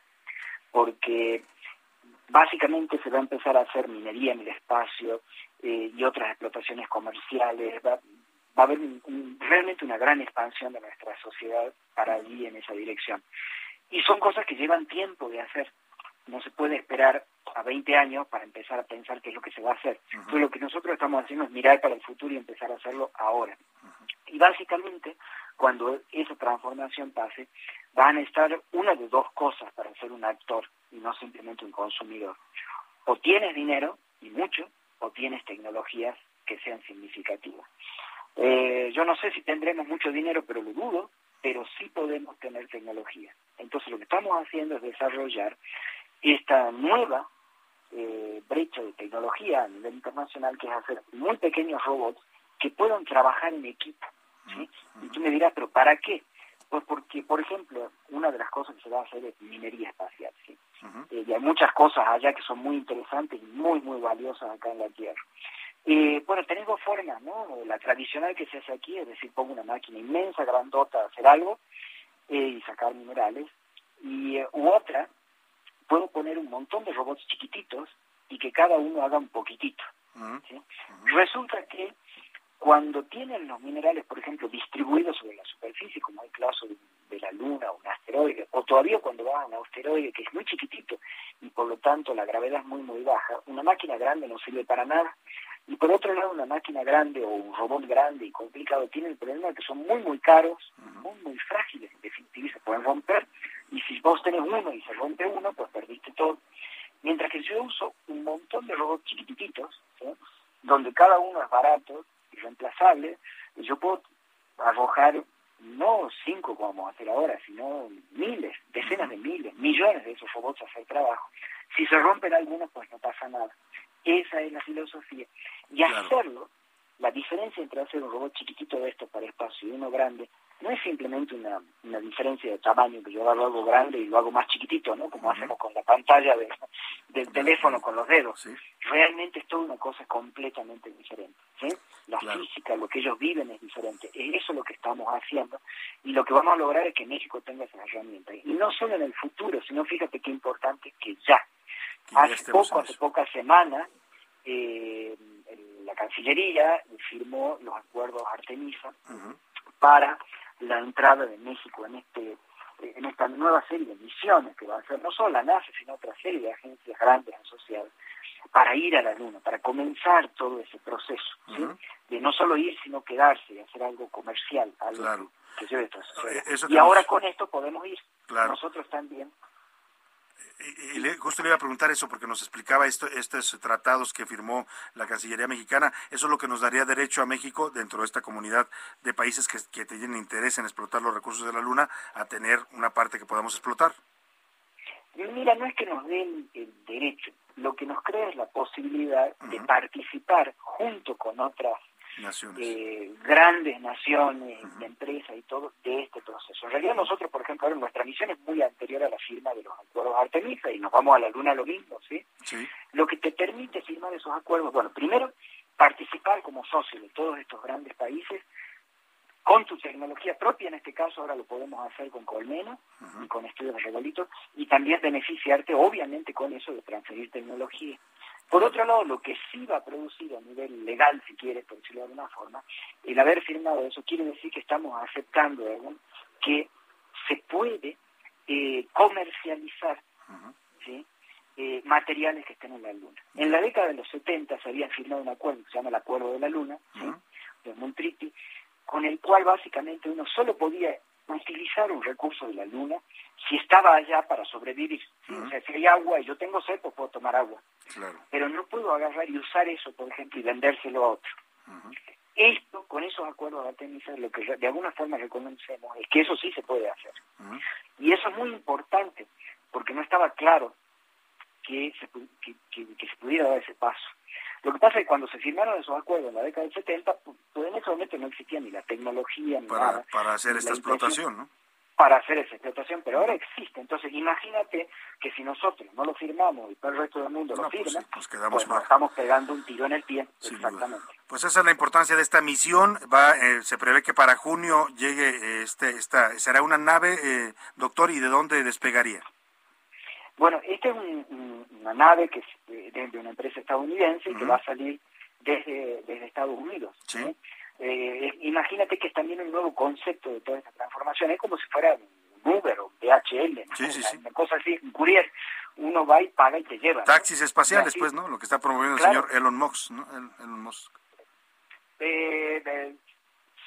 porque básicamente se va a empezar a hacer minería en el espacio eh, y otras explotaciones comerciales, va, va a haber un, realmente una gran expansión de nuestra sociedad para ir en esa dirección. Y son cosas que llevan tiempo de hacer, no se puede esperar a 20 años para empezar a pensar qué es lo que se va a hacer. Entonces lo que nosotros estamos haciendo es mirar para el futuro y empezar a hacerlo ahora. Y básicamente, cuando esa transformación pase, van a estar una de dos cosas para ser un actor y no simplemente un consumidor. O tienes dinero, y mucho, o tienes tecnologías que sean significativas. Eh, yo no sé si tendremos mucho dinero, pero lo dudo, pero sí podemos tener tecnología. Entonces lo que estamos haciendo es desarrollar esta nueva eh, brecha de tecnología a nivel internacional, que es hacer muy pequeños robots que puedan trabajar en equipo. ¿sí? Y tú me dirás, ¿pero para qué? Pues porque, por ejemplo, una de las cosas que se va a hacer es minería espacial. ¿sí? eh, y hay muchas cosas allá que son muy interesantes y muy, muy valiosas acá en la Tierra. Eh, bueno, tenés dos formas, ¿no? La tradicional que se hace aquí, es decir, pongo una máquina inmensa, grandota, hacer algo eh, y sacar minerales. Y eh, u otra, puedo poner un montón de robots chiquititos y que cada uno haga un poquitito. ¿sí? Resulta que cuando tienen los minerales, por ejemplo, distribuidos sobre la superficie, como el caso de, de la Luna o un asteroide, o todavía cuando va a un asteroide que es muy chiquitito y por lo tanto la gravedad es muy, muy baja, una máquina grande no sirve para nada. Y por otro lado, una máquina grande o un robot grande y complicado tiene el problema de que son muy, muy caros, muy, muy frágiles, en definitiva, se pueden romper. Y si vos tenés uno y se rompe uno, pues perdiste todo. Mientras que yo uso un montón de robots chiquititos, ¿sí? donde cada uno es barato y reemplazable, yo puedo arrojar no cinco como vamos a hacer ahora, sino miles, decenas de miles, millones de esos robots a hacer trabajo. Si se rompen algunos, pues no pasa nada. Esa es la filosofía. Y hacerlo, la diferencia entre hacer un robot chiquitito de esto para espacio y uno grande, no es simplemente una, una diferencia de tamaño, que yo hago algo grande y lo hago más chiquitito, ¿no? Como hacemos con la pantalla de, del teléfono con los dedos. Realmente es toda una cosa completamente diferente. ¿sí? La física, lo que ellos viven es diferente. Eso es lo que estamos haciendo y lo que vamos a lograr es que México tenga esas herramientas. Y no solo en el futuro, sino fíjate qué importante que ya. Hace poco, hace pocas semanas, eh, la Cancillería firmó los acuerdos Artemisa para la entrada de México en este en esta nueva serie de misiones que va a hacer no solo la NASA, sino otra serie de agencias grandes asociadas para ir a la Luna, para comenzar todo ese proceso. ¿sí? de no solo ir, sino quedarse y hacer algo comercial, algo
Claro.
que lleve su
Eh, eso
Y ahora con esto podemos ir.
Claro.
Nosotros también.
Y, y le- justo le iba a preguntar eso porque nos explicaba esto, estos tratados que firmó la Cancillería mexicana. Eso es lo que nos daría derecho a México, dentro de esta comunidad de países que, que tienen interés en explotar los recursos de la Luna, a tener una parte que podamos explotar.
Mira, no es que nos den el derecho, lo que nos crea es la posibilidad de participar junto con otras. Eh, grandes naciones, de empresas y todo, de este proceso. En realidad nosotros, por ejemplo, ahora nuestra misión es muy anterior a la firma de los acuerdos Artemisa y nos vamos a la Luna lo mismo, ¿sí?
Sí.
Lo que te permite firmar esos acuerdos, bueno, primero, participar como socio de todos estos grandes países con tu tecnología propia, en este caso ahora lo podemos hacer con Colmena y con estudios de regolitos, y también beneficiarte, obviamente, con eso de transferir tecnología. Por otro lado, lo que sí va a producir a nivel legal, si quieres, por decirlo de alguna forma, el haber firmado eso quiere decir que estamos aceptando que se puede eh, comercializar ¿sí? eh, materiales que estén en la Luna. En la década de los 70 se había firmado un acuerdo que se llama el Acuerdo de la Luna, ¿sí? de Montreaty, con el cual básicamente uno solo podía utilizar un recurso de la Luna si estaba allá para sobrevivir. O sea, si hay agua y yo tengo sed, pues puedo tomar agua.
Claro.
Pero no puedo agarrar y usar eso, por ejemplo, y vendérselo a otro. Esto, con esos acuerdos de Artemisa, lo que de alguna forma reconocemos es que eso sí se puede hacer. Y eso es muy importante, porque no estaba claro que se, que- que se pudiera dar ese paso. Lo que pasa es que cuando se firmaron esos acuerdos en la década del 70, pu- pues en ese momento no existía ni la tecnología ni
Para,
nada
para hacer esta explotación, ¿no?
para hacer esa explotación, pero ahora existe. Entonces, imagínate que si nosotros no lo firmamos y todo el resto del mundo lo
pues
firma,
sí, quedamos
pues nos estamos pegando un tiro en el pie. Exactamente.
Pues esa es la importancia de esta misión. Va, eh, se prevé que para junio llegue eh, este, esta, será una nave, eh, doctor, ¿y de dónde despegaría?
Bueno, esta es un- un- una nave que es eh, de, de una empresa estadounidense que va a salir desde, desde Estados Unidos. ¿sí? Eh, imagínate que es también un nuevo concepto de toda esta transformación. Es como si fuera un Uber o un DHL, ¿no?
Sí, sí,
una, cosa así, un courier. Uno va y paga y te lleva. ¿no?
Taxis espaciales, pues, ¿no? Lo que está promoviendo
Claro.
el señor Elon Musk, ¿no? El- Elon Musk.
Eh, eh,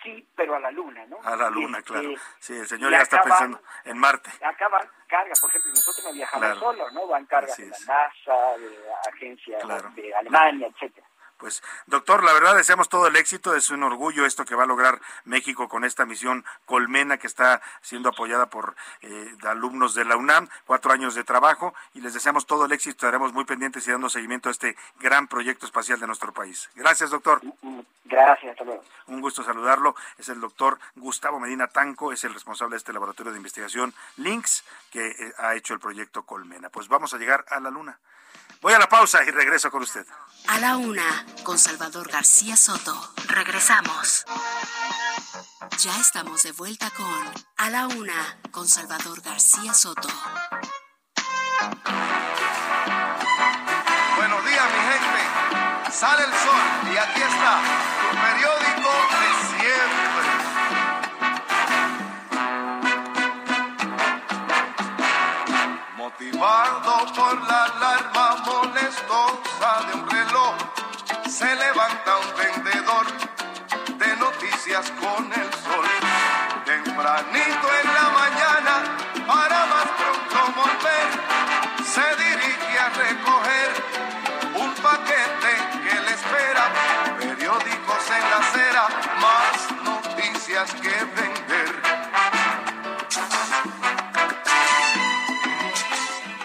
sí, pero a la luna, ¿no?
A la luna,
Este,
claro. Sí, el señor ya está
van-
pensando en Marte.
Acá van cargas, por ejemplo, nosotros no viajamos
Claro.
solos, ¿no? Van cargas de la. NASA, de agencias
Claro.
de Alemania, etcétera.
Pues, doctor, la verdad deseamos todo el éxito, es un orgullo esto que va a lograr México con esta misión Colmena que está siendo apoyada por eh, alumnos de la UNAM, cuatro años de trabajo y les deseamos todo el éxito, estaremos muy pendientes y dando seguimiento a este gran proyecto espacial de nuestro país. Gracias, doctor.
Gracias, hasta luego.
Un gusto saludarlo. Es el doctor Gustavo Medina Tanco, es el responsable de este laboratorio de investigación Links que eh, ha hecho el proyecto Colmena. Pues vamos a llegar a la luna. Voy a la pausa y regreso con usted.
A la una, con Salvador García Soto. Regresamos. Ya estamos de vuelta con A la una, con Salvador García Soto.
Buenos días, mi gente. Sale el sol y aquí está tu periódico de siempre. Más noticias que vender.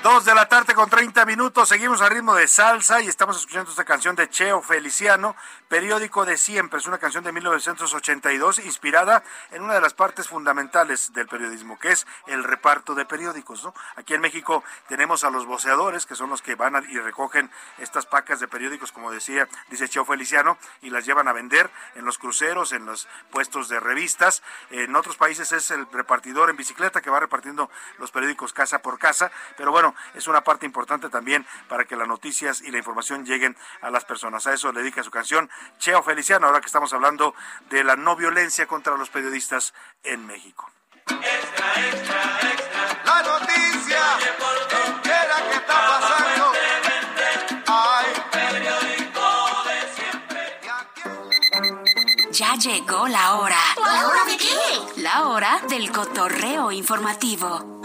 Dos de la tarde con 30 minutos, seguimos al ritmo de salsa y estamos escuchando esta canción de Cheo Feliciano, Periódico de Siempre. Es una canción de 1982 inspirada en una de las partes fundamentales del periodismo, que es el reparto de periódicos. ¿no? Aquí en México tenemos a los voceadores, que son los que van y recogen estas pacas de periódicos, como decía, dice Cheo Feliciano, y las llevan a vender en los cruceros, en los puestos de revistas. En otros países es el repartidor en bicicleta que va repartiendo los periódicos casa por casa, pero bueno, es una parte importante también para que las noticias y la información lleguen a las personas. A eso le dedica su canción Cheo Feliciano, ahora que estamos hablando de la no violencia contra los periodistas en México.
La noticia que la que está pasando. Ay, periódico de siempre.
Llegó la hora.
¿La hora de qué?
La hora del cotorreo informativo.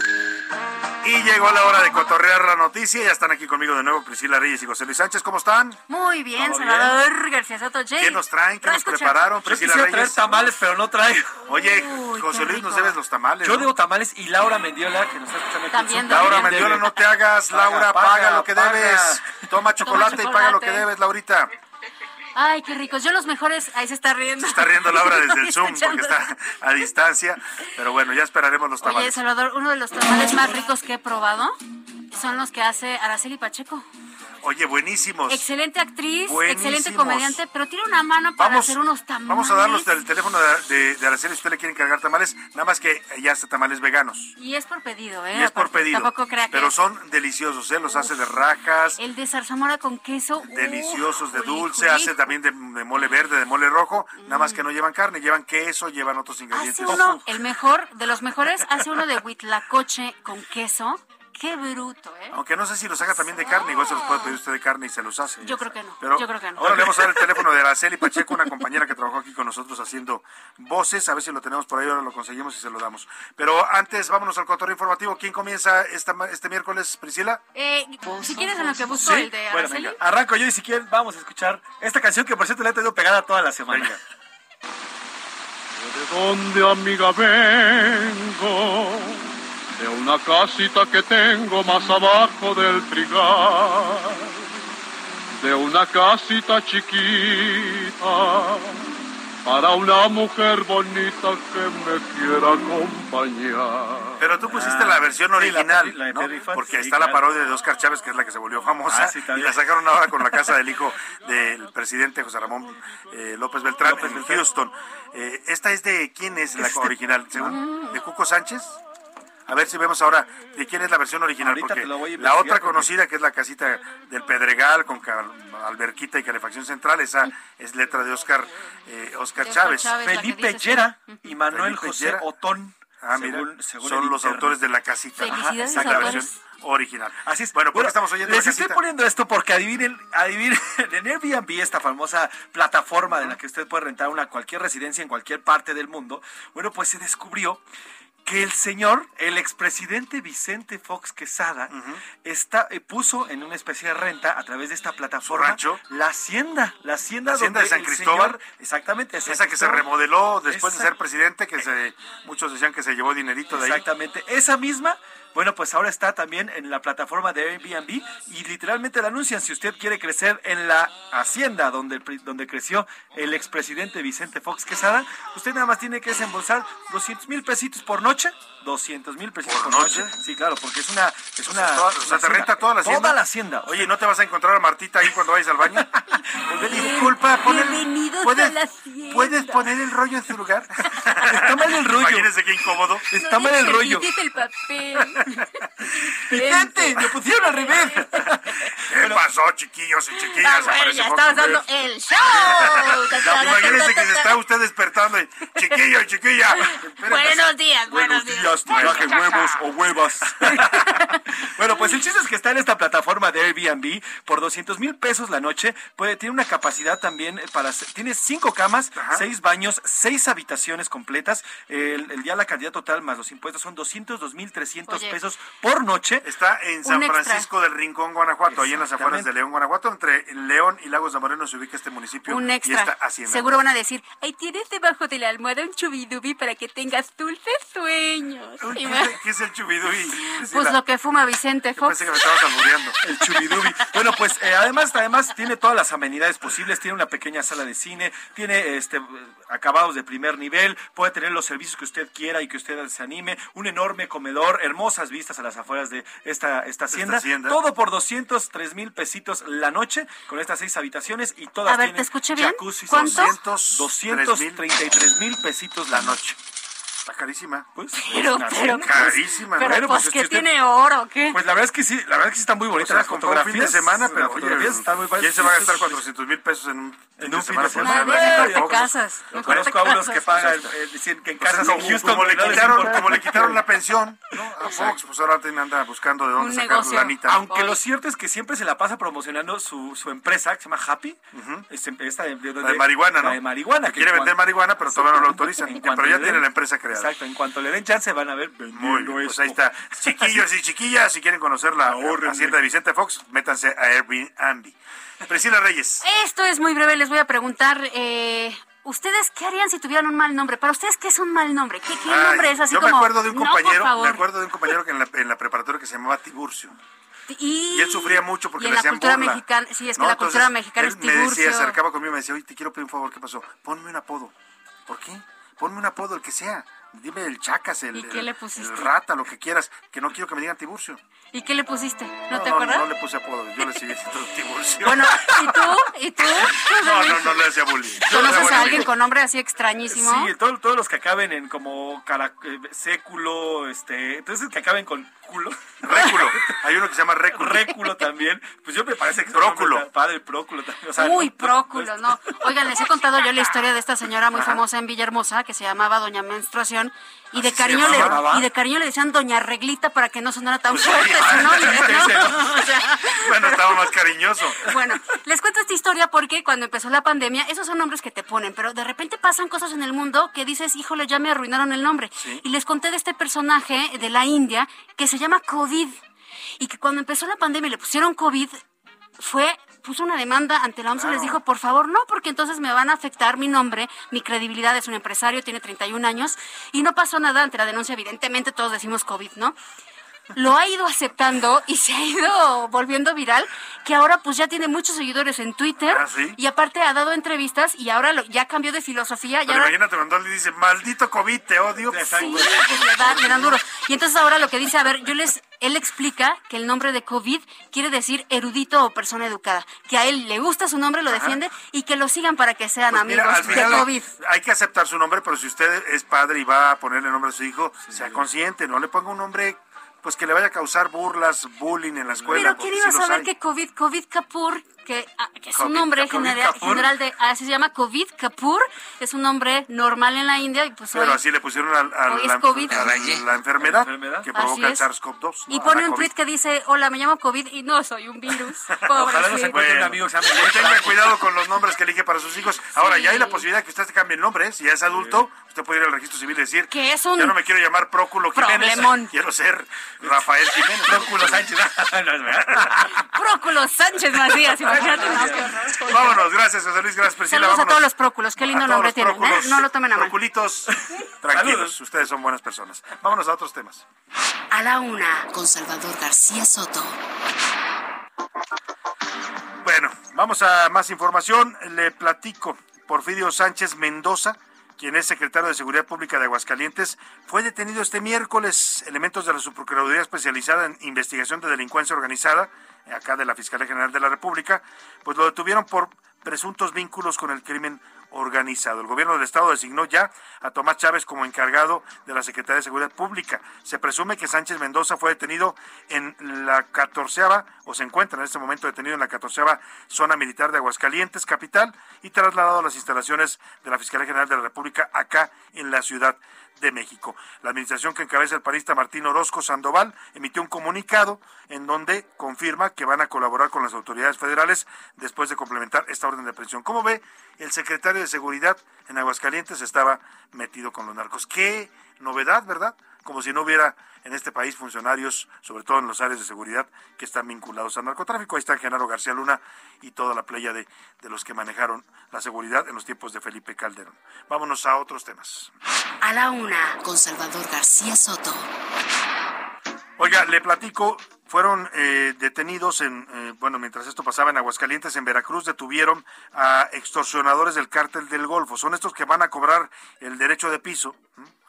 Y llegó la hora de cotorrear la noticia. Ya están aquí conmigo de nuevo Priscila Reyes y José Luis Sánchez. ¿Cómo están?
Muy bien,
¿Todo
Salvador García Soto. Jay.
¿Qué nos traen? ¿Qué
No
nos prepararon?
Yo
Priscila
traer
Reyes.
tamales, pero no traigo.
Oye,
Uy,
José Luis, nos debes los tamales.
Yo
¿no?
digo tamales y Laura Mendiola, que nos está escuchando
También.
Laura Mendiola,
debe.
no te hagas.
Paga,
Laura,
paga,
paga, lo que
paga.
debes. Toma chocolate, y paga lo que
chocolate.
debes, Laurita.
Ay, qué ricos. Yo los mejores. Ahí se está riendo.
Se está riendo Laura desde el Zoom porque está a distancia. Pero bueno, ya esperaremos los
Oye,
tamales.
Salvador, uno de los tamales más ricos que he probado son los que hace Araceli Pacheco.
Oye, buenísimos.
Excelente actriz,
Buenísimos.
excelente comediante, pero tiene una mano para
Vamos,
hacer unos tamales.
vamos a darlos el teléfono de, de, de Araceli si usted le quiere encargar tamales. Nada más que ya hace tamales veganos.
Y es por pedido, ¿eh?
Y es por pedido.
Tampoco crea que
Pero son deliciosos, ¿eh? Los hace de rajas,
El de zarzamora con queso.
deliciosos de dulce,
Juli,
hace también de, de mole verde, de mole rojo. Nada más que no llevan carne, llevan queso, llevan otros ingredientes.
Hace uno, el mejor, de los mejores, hace uno de huitlacoche con queso. Qué bruto, ¿eh?
Aunque no sé si los haga también de carne, igual se los puede pedir usted de carne y se los hace.
Yo creo que no.
Pero
yo creo que no.
ahora le vamos a dar el teléfono de Araceli Pacheco, una compañera que trabajó aquí con nosotros haciendo voces. A ver si lo tenemos por ahí, ahora lo conseguimos y se lo damos. Pero antes, vámonos al cotorreo informativo. ¿Quién comienza esta, este miércoles, Priscila?
Eh, si quieres en lo que busco
¿Sí?
el de
Bueno,
Araceli.
venga, arranco yo y si quieren vamos a escuchar esta canción que por cierto le he tenido pegada toda la semana.
¿De dónde, amiga, vengo? De una casita que tengo más abajo del trigal. De una casita chiquita para una mujer bonita que me quiera acompañar.
Pero tú pusiste
Ah,
la versión
sí, la
original,
Pedro- la de
¿no? Porque
sí,
está la parodia de Oscar Chávez, que es la que se volvió famosa,
Ah, sí,
y la sacaron ahora con la casa del hijo del presidente José Ramón eh, López Beltrán
López
en
Beltrán.
Houston. Eh, ¿Esta es de quién es la
Este-
original? Según, ¿De Cuco Sánchez? A ver si vemos ahora de quién es la versión original,
Ahorita
porque
te lo voy a
la otra
porque-
conocida, que es la casita del Pedregal, con alberquita y calefacción central, esa es letra de Oscar, eh, Oscar Chávez.
Felipe Llera y Manuel
Felipe
José
Llera.
Otón.
Ah, mira,
según- según
son los autores de la casita.
Felicidades,
Ajá, la versión original.
Así es.
Bueno, ¿por
Bueno,
qué estamos oyendo
les
la
estoy poniendo esto porque adivinen, adivinen, en Airbnb, esta famosa plataforma de la que usted puede rentar una cualquier residencia en cualquier parte del mundo, bueno, pues se descubrió que el señor, el expresidente Vicente Fox Quesada, está, eh, puso en una especie de renta a través de esta plataforma
rancho?
la hacienda, la hacienda,
La hacienda
donde
de San Cristóbal.
señor- exactamente,
Esa que se remodeló después de ser presidente, que se, muchos decían que se llevó dinerito de ahí.
Exactamente. Esa misma, bueno, pues ahora está también en la plataforma de Airbnb y literalmente la anuncian. Si usted quiere crecer en la hacienda donde, donde creció el expresidente Vicente Fox Quesada, usted nada más tiene que desembolsar 200 mil pesitos por noche. 200 mil pesitos
¿Por
por,
noche?
noche? Sí, claro, porque es una... Es una
Toda- o sea,
una
te
hacienda.
renta toda la hacienda.
Toda la hacienda.
Oye, ¿no te vas a encontrar a Martita ahí cuando vayas al baño? Pues, Disculpa, pon el-
Bienvenidos
¿puedes,
a la hacienda.
¿puedes poner el rollo en su lugar?
Está mal el rollo.
Imagínense qué incómodo.
Está mal el rollo.
El papel.
¡Vicente! ¡Me pusieron al revés!
¿Qué pasó, chiquillos y chiquillas?
Ah, bueno, ya
Fox
estamos dando el show.
No, imagínense que se está usted despertando y, chiquillo y chiquilla. espérate.
Buenos días, buenos días.
traje huevos o huevas. bueno, pues el chiste es que está en esta plataforma de Airbnb por 200 mil pesos la noche. Puede, tiene una capacidad también para... Tiene cinco camas,
Ajá.
seis baños, seis habitaciones completas. El, el- ya la cantidad total más los impuestos son 202 mil 300
Oye.
Pesos por noche.
Está en San. Francisco del Rincón, Guanajuato, ahí en las afueras de León, Guanajuato. Entre León y Lagos de Moreno se ubica este municipio
Un
y
extra.
esta hacienda.
Seguro van a decir, ahí tienes debajo de la almohada un chubidubi para que tengas dulces sueños. Y
¿Qué, es- el chubidui?
Pues lo que fuma Vicente Fox.
pensé que me estabas albureando.
El chubidubi. Bueno, pues eh, además, además tiene todas las amenidades posibles. Tiene una pequeña sala de cine, tiene este acabados de primer nivel, puede tener los servicios que usted quiera y que usted se anime, un enorme comedor, hermosas vistas a las afueras de esta, esta hacienda.
hacienda.
Todo por 203 mil pesitos la noche, con estas seis habitaciones y todas
A ver,
tienen
¿te escuché bien?
jacuzzi.
¿Cuánto?
233 mil pesitos la noche.
Carísima.
Pues,
Pero,
es
pero,
cena.
Carísima.
pero
Bueno,
pues,
pues, es
que
usted-
tiene oro, ¿o ¿qué?
Pues la verdad es que sí, la verdad es que sí están muy
O
bonitas
sea,
las
fin de
fotografías.
semana, pero
las fotografías están muy
¿quién
padres.
se va a gastar 400 mil pesos en un
En un fin de semana.
te casas. Te
conozco a unos que pagan, eh, en
Pues
casas
como,
en Houston.
como le
no
quitaron, como le quitaron la pensión ¿no? a Fox, pues ahora anda buscando de dónde sacar
negocio.
lanita.
Aunque lo cierto es que siempre se la pasa promocionando su, su empresa, que se llama Happy. Este, esta de,
La marihuana, ¿no?
La de marihuana.
Quiere vender marihuana, pero todavía no lo autorizan. Pero ya tiene la empresa creada.
Exacto, en cuanto le den chance van a ver.
Muy bien, pues ahí está. Chiquillos y chiquillas, si quieren conocer la hacienda de Vicente Fox, métanse a Airbnb. Priscila Reyes.
Esto es muy breve, les voy a preguntar, eh, ¿ustedes qué harían si tuvieran un mal nombre? Para ustedes, ¿qué es un mal nombre? ¿Qué, qué
Ay,
nombre es así
yo
como?
me acuerdo de un
"No,
compañero,
favor"?
me acuerdo de un compañero que en la, en la preparatoria que se llamaba Tiburcio.
Y,
Y él sufría mucho porque
y en
le
la
hacían
cultura
burla.
mexicana, sí, es que
No,
la
entonces,
cultura mexicana
él
es
me decía, se
Tiburcio.
acercaba conmigo y me decía, oye, te quiero pedir un favor, ¿qué pasó? Ponme un apodo. ¿Por qué? Ponme un apodo, el que sea. Dime el chacas, el,
¿Y qué
el-
le pusiste?
el rata, lo que quieras, que no quiero que me digan Tiburcio.
¿Y qué le pusiste? ¿No, te
no,
acuerdas?
no le puse apodo, yo le seguí diciendo Tiburcio.
Bueno, ¿y tú? ¿Y tú?
no, no, no le hacía bullying.
¿Conoces a alguien con nombre así extrañísimo?
Sí, todo- todos los que acaben en como cara, eh, século, este, entonces que acaben con culo.
Réculo. Hay uno que se llama Réculo.
Réculo también. Pues yo me parece que
Próculo.
padre, próculo también. O sea,
Uy,
no-
próculo, no. Oigan, les he contado yo la historia de esta señora muy famosa en Villahermosa que se llamaba Doña Menstruación y de
¿Así se
cariño le y de cariño le decían Doña Reglita para que no sonara tan
Pues
fuerte
sí,
su nombre,
sí,
¿no?
sí,
O sea,
Bueno, estaba más cariñoso.
bueno, les cuento esta historia porque cuando empezó la pandemia, esos son nombres que te ponen, pero de repente pasan cosas en el mundo que dices, híjole, ya me arruinaron el nombre.
Sí.
Y les conté de este personaje de la India que se llama COVID y que cuando empezó la pandemia y le pusieron COVID, fue puso una demanda ante la OMS y les dijo, por favor, no, porque entonces me van a afectar mi nombre, mi credibilidad, es un empresario, tiene 31 años, y no pasó nada ante la denuncia, evidentemente todos decimos COVID, ¿no? Lo ha ido aceptando y se ha ido volviendo viral, que ahora pues ya tiene muchos seguidores en Twitter,
¿Ah, sí?
y aparte ha dado entrevistas y ahora lo- ya cambió de filosofía, y
Pero imagínate cuando le dice, maldito COVID, te odio.
Sí, le, da- le dan duro. Y entonces ahora lo que dice, a ver, yo les, él explica que el nombre de COVID quiere decir erudito o persona educada, que a él le gusta su nombre, lo
Ajá.
defiende y que lo sigan para que sean
Pues
amigos
mira,
de COVID.
hay que aceptar su nombre, pero si usted es padre y va a ponerle nombre a su hijo, sea consciente, no le ponga un nombre pues que le vaya a causar burlas, bullying en la escuela.
Pero ¿quién iba a saber
hay.
que COVID, COVID Kapoor, que, ah, que es un nombre general, de, así se llama COVID Kapoor, es un nombre normal en la India y pues
Pero
hoy-
así le pusieron a, la,
COVID.
a la enfermedad, que provoca el
es.
SARS-CoV-2.
y
¿no?
pone un tweet que dice, hola, me llamo COVID y no soy un virus.
Ojalá no se
Pobrecito.
encuentre un amigo que se llame
Tenga cuidado con los nombres que elige para sus hijos. Ahora, ya hay la posibilidad de que usted se cambie el nombre. ¿eh? Si ya es adulto, usted puede ir al registro civil y decir
Que es un
ya no me quiero llamar Próculo Jiménez,
problemón.
quiero ser Rafael Jiménez.
Próculo Sánchez. No, es verdad.
Próculo Sánchez Macías. No, horror.
Vámonos, gracias José Luis, gracias Priscila.
Saludos a
vámonos.
todos los próculos, qué lindo
A
nombre tienen, ¿eh? No lo tomen a mal.
Proculitos, tranquilos, ustedes son buenas personas. Vámonos a otros temas.
A la una, con Salvador García Soto.
Bueno, vamos a más información. Le platico. Porfirio Sánchez Mendoza, quien es secretario de Seguridad Pública de Aguascalientes, fue detenido este miércoles. Elementos de la Subprocuraduría Especializada en Investigación de Delincuencia Organizada, acá de la Fiscalía General de la República, pues lo detuvieron por presuntos vínculos con el crimen organizado. El gobierno del estado designó ya a Tomás Chávez como encargado de la Secretaría de Seguridad Pública. Se presume que Sánchez Mendoza fue detenido en la catorceava, o se encuentra en este momento detenido en la catorceava zona militar de Aguascalientes, capital, y trasladado a las instalaciones de la Fiscalía General de la República acá en la Ciudad de México. La administración que encabeza el panista Martín Orozco Sandoval emitió un comunicado en donde confirma que van a colaborar con las autoridades federales después de complementar esta orden de prisión. ¿Cómo ve? El secretario de Seguridad en Aguascalientes estaba metido con los narcos. Qué novedad, ¿verdad? Como si no hubiera en este país funcionarios, sobre todo en los áreas de seguridad, que están vinculados al narcotráfico. Ahí está Genaro García Luna y toda la playa de, de los que manejaron la seguridad en los tiempos de Felipe Calderón. Vámonos a otros temas.
A la una, con Salvador García Soto.
Oiga, le platico, fueron eh, detenidos en, eh, bueno, mientras esto pasaba en Aguascalientes, en Veracruz, detuvieron a extorsionadores del cártel del Golfo. Son estos que van a cobrar el derecho de piso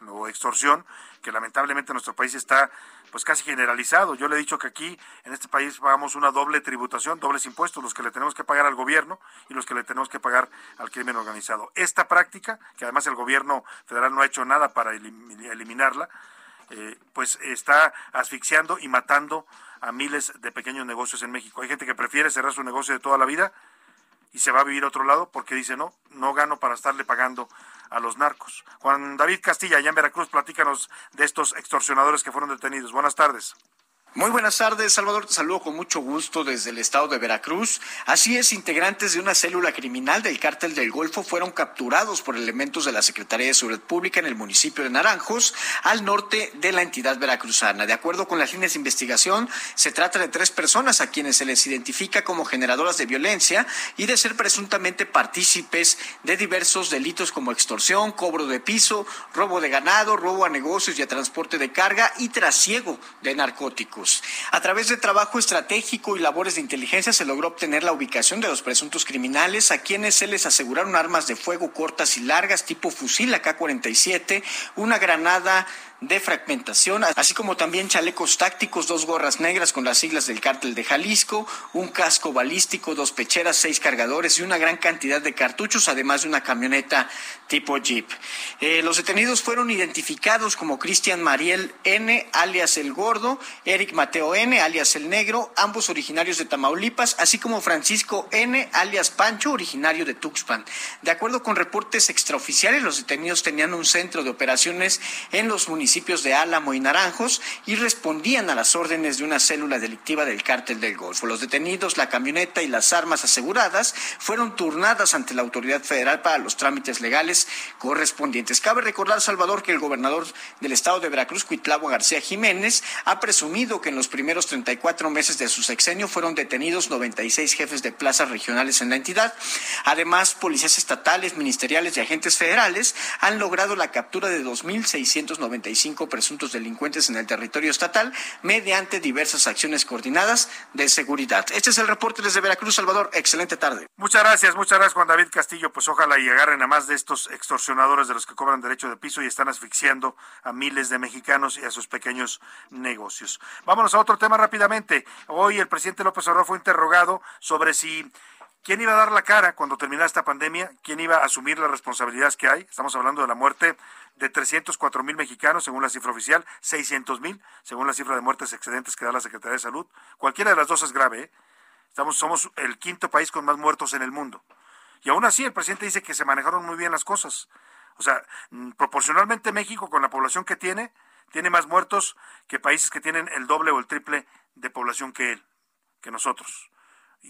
o extorsión, que lamentablemente en nuestro país está pues casi generalizado. Yo le he dicho que aquí en este país pagamos una doble tributación, dobles impuestos, los que le tenemos que pagar al gobierno y los que le tenemos que pagar al crimen organizado. Esta práctica, que además el gobierno federal no ha hecho nada para elim- eliminarla, eh, pues está asfixiando y matando a miles de pequeños negocios en México. Hay gente que prefiere cerrar su negocio de toda la vida y se va a vivir a otro lado porque dice, no, no gano para estarle pagando a los narcos. Juan David Castilla, allá en Veracruz, platícanos de estos extorsionadores que fueron detenidos. Buenas tardes.
Muy buenas tardes, Salvador. Te saludo con mucho gusto desde el estado de Veracruz. Así es, integrantes de una célula criminal del cártel del Golfo fueron capturados por elementos de la Secretaría de Seguridad Pública en el municipio de Naranjos, al norte de la entidad veracruzana. De acuerdo con las líneas de investigación, se trata de tres personas a quienes se les identifica como generadoras de violencia y de ser presuntamente partícipes de diversos delitos como extorsión, cobro de piso, robo de ganado, robo a negocios y a transporte de carga y trasiego de narcóticos. A través de trabajo estratégico y labores de inteligencia se logró obtener la ubicación de los presuntos criminales a quienes se les aseguraron armas de fuego cortas y largas tipo fusil AK-47, una granada de fragmentación, así como también chalecos tácticos, dos gorras negras con las siglas del cártel de Jalisco, un casco balístico, dos pecheras, seis cargadores y una gran cantidad de cartuchos, además de una camioneta tipo Jeep. Eh, los detenidos fueron identificados como Cristian Mariel N, alias El Gordo, Eric Mateo N, alias El Negro, ambos originarios de Tamaulipas, así como Francisco N, alias Pancho, originario de Tuxpan. De acuerdo con reportes extraoficiales, los detenidos tenían un centro de operaciones en los municipios municipios de Álamo y Naranjos y respondían a las órdenes de una célula delictiva del cártel del Golfo. Los detenidos, la camioneta y las armas aseguradas fueron turnadas ante la autoridad federal para los trámites legales correspondientes. Cabe recordar, Salvador, que el gobernador del estado de Veracruz, Cuitlavo García Jiménez, ha presumido que en los primeros 34 meses de su sexenio fueron detenidos 96 jefes de plazas regionales en la entidad. Además, policías estatales, ministeriales y agentes federales han logrado la captura de 2.695 presuntos delincuentes en el territorio estatal mediante diversas acciones coordinadas de seguridad. Este es el reporte desde Veracruz, Salvador. Excelente tarde.
Muchas gracias, muchas gracias Juan David Castillo. Pues ojalá y agarren a más de estos extorsionadores de los que cobran derecho de piso y están asfixiando a miles de mexicanos y a sus pequeños negocios. Vámonos a otro tema rápidamente. Hoy el presidente López Obrador fue interrogado sobre si ¿Quién iba a dar la cara cuando terminara esta pandemia? ¿Quién iba a asumir las responsabilidades que hay? Estamos hablando de la muerte de 304 mil mexicanos, según la cifra oficial, 600 mil, según la cifra de muertes excedentes que da la Secretaría de Salud. Cualquiera de las dos es grave. ¿eh? Estamos, somos el quinto país con más muertos en el mundo. Y aún así, el presidente dice que se manejaron muy bien las cosas. O sea, mm, proporcionalmente México, con la población que tiene, tiene más muertos que países que tienen el doble o el triple de población que él, que nosotros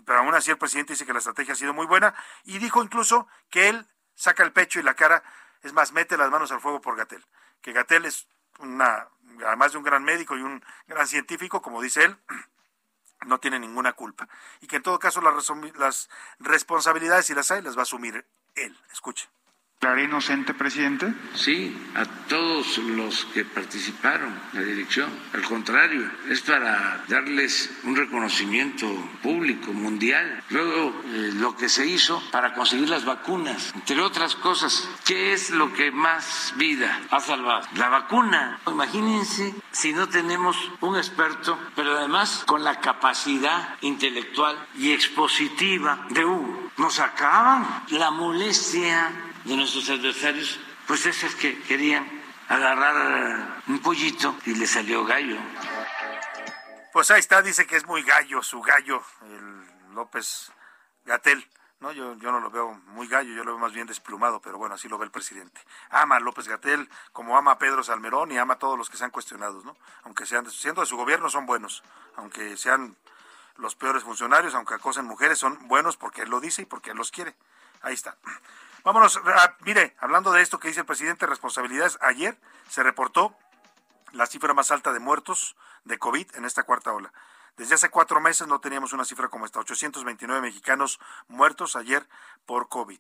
pero aún así el presidente dice que la estrategia ha sido muy buena y dijo incluso que él saca el pecho y la cara, es más, mete las manos al fuego por Gatel, que Gatel es una, además de un gran médico y un gran científico, como dice él, no tiene ninguna culpa y que en todo caso las, responsabilidades si las hay las va a asumir él. Escuche.
¿Declaré inocente, presidente?
Sí, a todos los que participaron, la dirección. Al contrario, es para darles un reconocimiento público, mundial. Luego, eh, lo que se hizo para conseguir las vacunas, entre otras cosas. ¿Qué es lo que más vida ha salvado? La vacuna. Imagínense si no tenemos un experto, pero además con la capacidad intelectual y expositiva de Hugo. Nos acaban la molestia de nuestros adversarios, pues es que querían agarrar un pollito y le salió gallo.
Pues ahí está, dice que es muy gallo, su gallo, el López Gatel. No, yo, yo no lo veo muy gallo, yo lo veo más bien desplumado, pero bueno, así lo ve el presidente. Ama a López Gatel como ama a Pedro Salmerón y ama a todos los que sean cuestionados, ¿no? Aunque sean, siendo de su gobierno, son buenos. Aunque sean los peores funcionarios, aunque acosen mujeres, son buenos porque él lo dice y porque él los quiere. Ahí está. Vámonos, mire, hablando de esto que dice el presidente, responsabilidades, ayer se reportó la cifra más alta de muertos de COVID en esta cuarta ola. Desde hace cuatro meses no teníamos una cifra como esta, 829 mexicanos muertos ayer por COVID.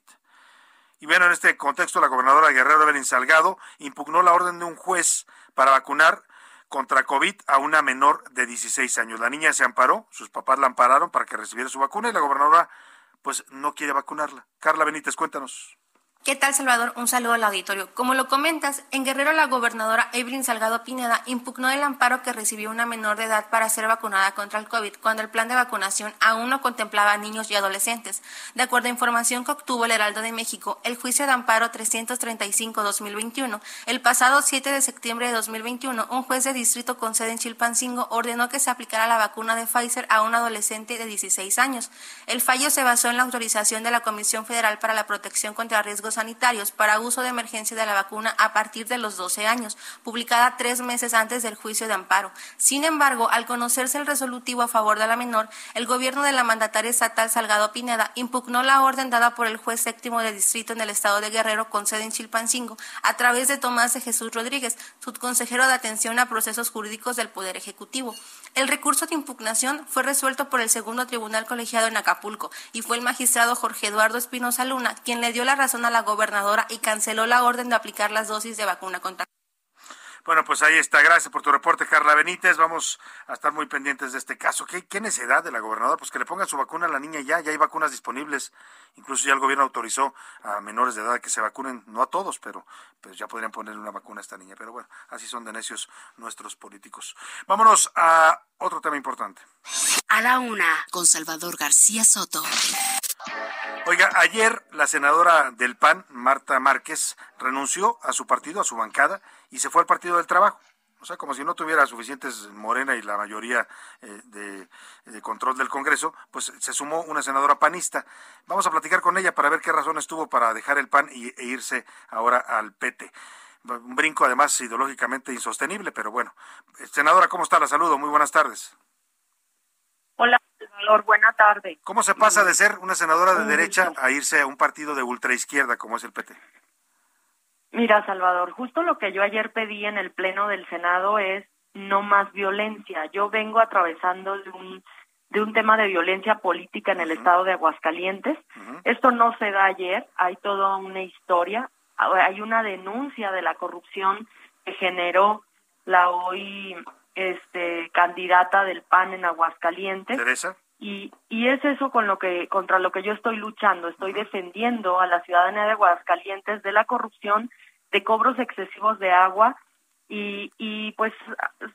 Y bueno, en este contexto, la gobernadora Guerrero Evelyn Salgado impugnó la orden de un juez para vacunar contra COVID a una menor de 16 años. La niña se amparó, sus papás la ampararon para que recibiera su vacuna y la gobernadora pues no quiere vacunarla. Carla Benítez, cuéntanos.
¿Qué tal, Salvador? Un saludo al auditorio. Como lo comentas, en Guerrero la gobernadora Evelyn Salgado Pineda impugnó el amparo que recibió una menor de edad para ser vacunada contra el COVID, cuando el plan de vacunación aún no contemplaba a niños y adolescentes. De acuerdo a información que obtuvo el Heraldo de México, el juicio de amparo 335-2021, el pasado 7 de septiembre de 2021, un juez de distrito con sede en Chilpancingo ordenó que se aplicara la vacuna de Pfizer a un adolescente de 16 años. El fallo se basó en la autorización de la Comisión Federal para la Protección contra Riesgos sanitarios para uso de emergencia de la vacuna a partir de los 12 años, publicada tres meses antes del juicio de amparo. Sin embargo, al conocerse el resolutivo a favor de la menor, el gobierno de la mandataria estatal Salgado Pineda impugnó la orden dada por el juez séptimo de distrito en el estado de Guerrero con sede en Chilpancingo a través de Tomás de Jesús Rodríguez, subconsejero de atención a procesos jurídicos del Poder Ejecutivo. El recurso de impugnación fue resuelto por el segundo tribunal colegiado en Acapulco y fue el magistrado Jorge Eduardo Espinosa Luna quien le dio la razón a la gobernadora y canceló la orden de aplicar las dosis de vacuna contra
bueno, pues ahí está. Gracias por tu reporte, Carla Benítez. Vamos a estar muy pendientes de este caso. ¿Qué, qué necesidad de la gobernadora? Pues que le pongan su vacuna a la niña ya. Ya hay vacunas disponibles. Incluso ya el gobierno autorizó a menores de edad que se vacunen. No a todos, pero pues ya podrían ponerle una vacuna a esta niña. Pero bueno, así son de necios nuestros políticos. Vámonos a otro tema importante.
A la una, con Salvador García Soto.
Oiga, ayer la senadora del PAN, Marta Márquez, renunció a su partido, a su bancada, y se fue al Partido del Trabajo. O sea, como si no tuviera suficientes Morena y la mayoría eh, de, control del Congreso, pues se sumó una senadora panista. Vamos a platicar con ella para ver qué razones tuvo para dejar el PAN y, e irse ahora al PT. Un brinco además ideológicamente insostenible, pero bueno. Senadora, ¿cómo está? La saludo. Muy buenas tardes.
Hola, Salvador. Buena tarde.
¿Cómo se pasa de ser una senadora de derecha a irse a un partido de ultraizquierda como es el PT?
Mira, Salvador, justo lo que yo ayer pedí en el Pleno del Senado es no más violencia. Yo vengo atravesando de un, de un tema de violencia política en el estado de Aguascalientes. Esto no se da ayer, hay toda una historia, hay una denuncia de la corrupción que generó la hoy este candidata del PAN en Aguascalientes.
¿Teresa?
Y, y es eso con lo que contra lo que yo estoy luchando, estoy defendiendo a la ciudadanía de Aguascalientes de la corrupción, de cobros excesivos de agua y, y pues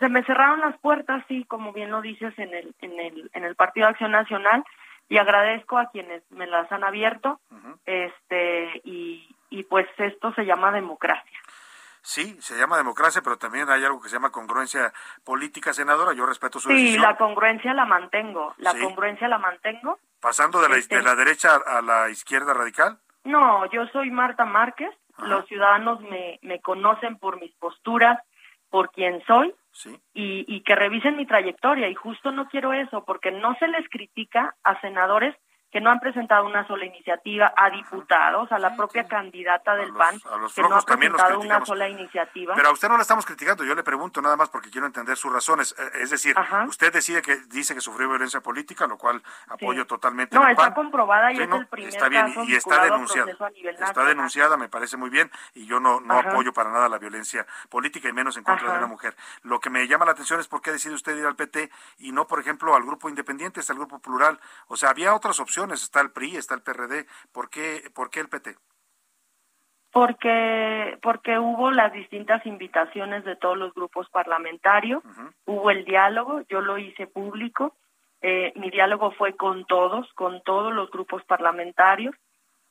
se me cerraron las puertas, sí, como bien lo dices en el en el en el Partido de Acción Nacional y agradezco a quienes me las han abierto, este y y pues esto se llama democracia.
Sí, se llama democracia, pero también hay algo que se llama congruencia política, senadora. Yo respeto su
sí,
decisión.
Sí, la congruencia la mantengo. La congruencia la mantengo.
¿Pasando de la, de la derecha a la izquierda radical?
No, yo soy Marta Márquez. Los ciudadanos me, me conocen por mis posturas, por quién soy.
Sí.
Y, y que revisen mi trayectoria. Y justo no quiero eso, porque no se les critica a senadores que no han presentado una sola iniciativa, a diputados, a la propia candidata del PAN, que no ha presentado una sola iniciativa.
Pero a usted no la estamos criticando, yo le pregunto nada más porque quiero entender sus razones. Eh, Es decir, usted decide que dice que sufrió violencia política, lo cual apoyo totalmente.
No, está
PAN.
comprobada y
Sí,
es
no,
el primer
está bien
caso
y está
a
denunciada.
proceso a nivel
Está denunciada, me parece muy bien y yo no no
Ajá.
apoyo para nada la violencia política y menos en contra de una mujer. Lo que me llama la atención es por qué decide usted ir al PT y no, por ejemplo, al grupo independiente, al grupo plural. O sea, había otras opciones, está el PRI, está el PRD. ¿Por qué, por qué el PT?
Porque, porque hubo las distintas invitaciones de todos los grupos parlamentarios, hubo el diálogo, yo lo hice público, eh, mi diálogo fue con todos, con todos los grupos parlamentarios,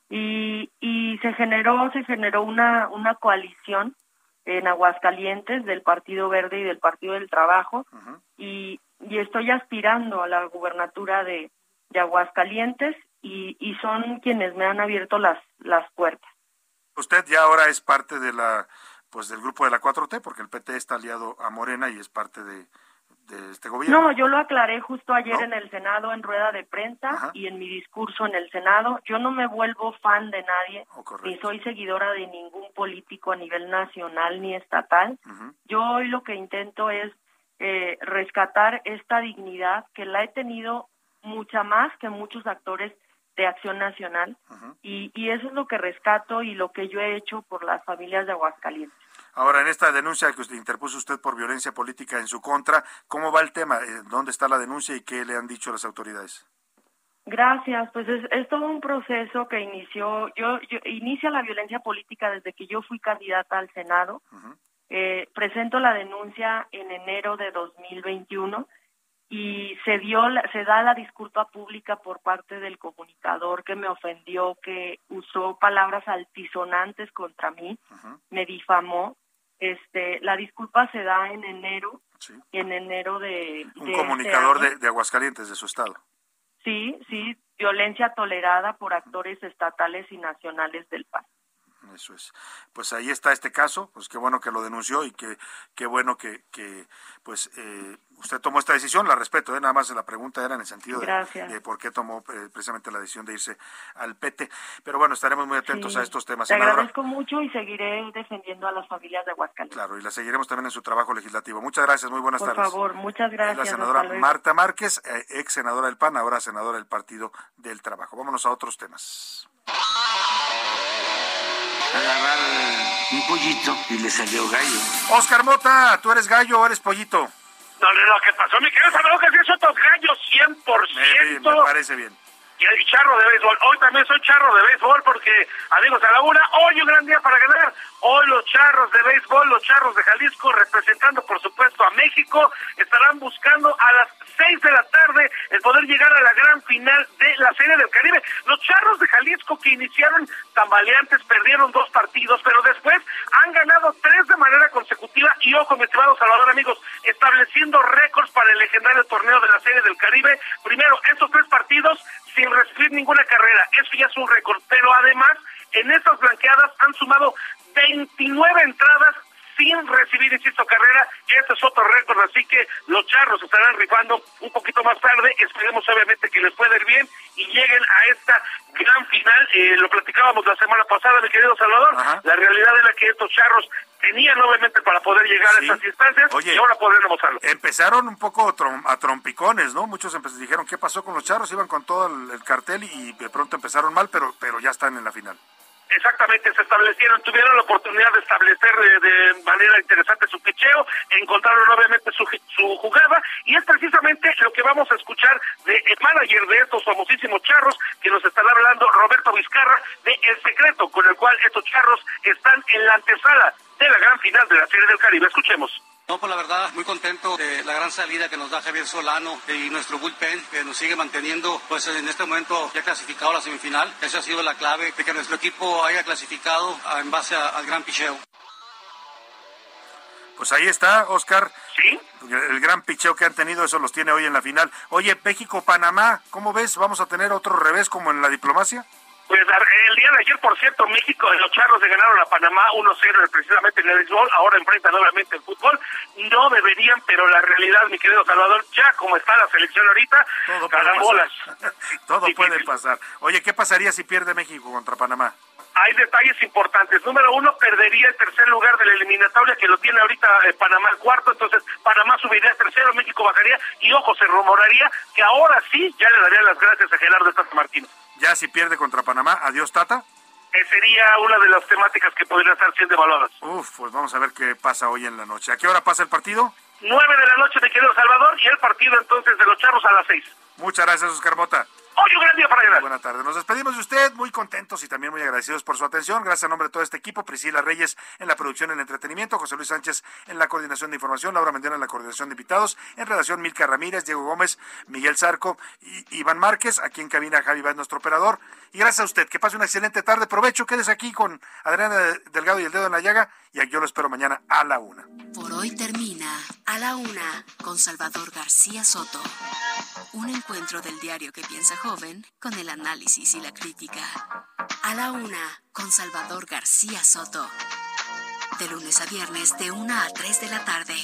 y, y se generó, se generó una, una coalición en Aguascalientes del Partido Verde y del Partido del Trabajo, y, y estoy aspirando a la gubernatura de, de Aguascalientes y, y son quienes me han abierto las, las puertas.
Usted ya ahora es parte de la pues del grupo de la 4T porque el PT está aliado a Morena y es parte de, de este gobierno.
No, yo lo aclaré justo ayer en el Senado en rueda de prensa y en mi discurso en el Senado. Yo no me vuelvo fan de nadie, ni soy seguidora de ningún político a nivel nacional ni estatal. Yo hoy lo que intento es eh, rescatar esta dignidad que la he tenido mucha más que muchos actores de acción nacional y, y eso es lo que rescato y lo que yo he hecho por las familias de Aguascalientes.
Ahora, en esta denuncia que usted interpuso usted por violencia política en su contra, ¿cómo va el tema? Eh, ¿Dónde está la denuncia y qué le han dicho las autoridades?
Gracias, pues es, es, todo un proceso que inició, yo, yo, inicia la violencia política desde que yo fui candidata al Senado. eh, presento la denuncia en enero de 2021 y se dio se da la disculpa pública por parte del comunicador que me ofendió, que usó palabras altisonantes contra mí, me difamó. Este, la disculpa se da en enero, en enero de
un
de
comunicador
este año.
de, de Aguascalientes de su estado.
Sí, sí, violencia tolerada por actores estatales y nacionales del país.
Eso es. Pues ahí está este caso, pues qué bueno que lo denunció y que qué bueno que, que pues eh, usted tomó esta decisión, la respeto, ¿eh? nada más la pregunta era en el sentido de, por qué tomó eh, precisamente la decisión de irse al PT. Pero bueno, estaremos muy atentos
Sí.
a estos temas.
Te
senadora.
agradezco mucho y seguiré defendiendo a las familias de Aguascalientes.
Claro, y la seguiremos también en su trabajo legislativo. Muchas gracias, muy buenas
Por
tardes.
favor, muchas gracias.
La senadora. Marta Márquez, eh, ex senadora del PAN, ahora senadora del Partido del Trabajo. Vámonos a otros temas.
Agarrar un pollito y le salió gallo.
Oscar Mota, tú eres gallo o eres pollito.
No, no, no, ¿qué pasó? Mi querido Salvador, que sí, otros gallos 100%.
Me, me parece bien.
Y el charro de béisbol. Hoy también soy charro de béisbol porque, amigos a la una, hoy un gran día para ganar. Hoy los charros de béisbol, los charros de Jalisco, representando por supuesto a México, estarán buscando a las seis de la tarde el poder llegar a la gran final de la Serie del Caribe. Los charros de Jalisco que iniciaron tambaleantes, perdieron dos partidos, pero después han ganado tres de manera consecutiva y ojo, mi estimado Salvador, amigos, estableciendo récords para el legendario torneo de la Serie del Caribe. Primero, estos tres partidos sin recibir ninguna carrera. Eso ya es un récord. Pero además, en estas blanqueadas han sumado 29 entradas sin recibir, insisto, carrera. Este es otro récord, así que los charros estarán rifando un poquito más tarde. Esperemos, obviamente, que les pueda ir bien y lleguen a esta gran final. Eh, lo platicábamos la semana pasada, mi querido Salvador. La realidad era que estos charros tenían, obviamente, para poder llegar
Sí.
a estas instancias
Oye,
y ahora podrán demostrarlo.
Empezaron un poco trom- a trompicones, ¿no? Muchos dijeron, ¿qué pasó con los charros? Iban con todo el, el cartel y de pronto empezaron mal, pero, pero ya están en la final.
Exactamente, se establecieron, tuvieron la oportunidad de establecer de, de manera interesante su picheo, encontraron obviamente su, su jugada y es precisamente lo que vamos a escuchar de el manager de estos famosísimos charros que nos estará hablando Roberto Vizcarra de El Secreto con el cual estos charros están en la antesala de la gran final de la Serie del Caribe. Escuchemos.
No, pues la verdad, muy contento de la gran salida que nos da Javier Solano y nuestro bullpen, que nos sigue manteniendo, pues en este momento ya clasificado a la semifinal. Esa ha sido la clave de que nuestro equipo haya clasificado a- en base a- al gran picheo.
Pues ahí está, Oscar.
Sí.
El gran picheo que han tenido, eso los tiene hoy en la final. Oye, México-Panamá, ¿cómo ves? ¿Vamos a tener otro revés como en la diplomacia?
Pues el día de ayer, por cierto, México, los charros le ganaron a Panamá 1-0 precisamente en el béisbol, ahora enfrentan nuevamente el fútbol. No deberían, pero la realidad, mi querido Salvador, ya como está la selección ahorita,
Todo puede
carambolas.
Todo puede pasar. Oye, ¿qué pasaría si pierde México contra Panamá?
Hay detalles importantes. Número uno, perdería el tercer lugar de la eliminatoria que lo tiene ahorita eh, Panamá el cuarto, entonces Panamá subiría al tercero, México bajaría y ojo, se rumoraría que ahora sí ya le darían las gracias a Gerardo Tata Martino.
Ya si pierde contra Panamá, adiós Tata.
Eh, sería una de las temáticas que podrían estar siendo evaluadas.
Uf, pues vamos a ver qué pasa hoy en la noche. ¿A qué hora pasa el partido?
Nueve de la noche, mi querido Salvador, y el partido entonces de los charros a las seis.
Muchas gracias, Oscar Mota.
Hoy un gran día para ganar.
Buenas tardes. Nos despedimos de usted, muy contentos y también muy agradecidos por su atención. Gracias a nombre de todo este equipo, Priscila Reyes en la producción y el entretenimiento, José Luis Sánchez en la coordinación de información, Laura Mendena en la coordinación de invitados, en redacción Milka Ramírez, Diego Gómez, Miguel Zarco y Iván Márquez, aquí en cabina Javi Vaz, nuestro operador. Y gracias a usted, que pase una excelente tarde. Provecho, quédese aquí con Adriana Delgado y el dedo en la llaga y yo lo espero mañana a la una.
Por hoy termina A la Una con Salvador García Soto. Un encuentro del diario que piensa joven con el análisis y la crítica. A la Una con Salvador García Soto. De lunes a viernes de 1 a 3 de la tarde.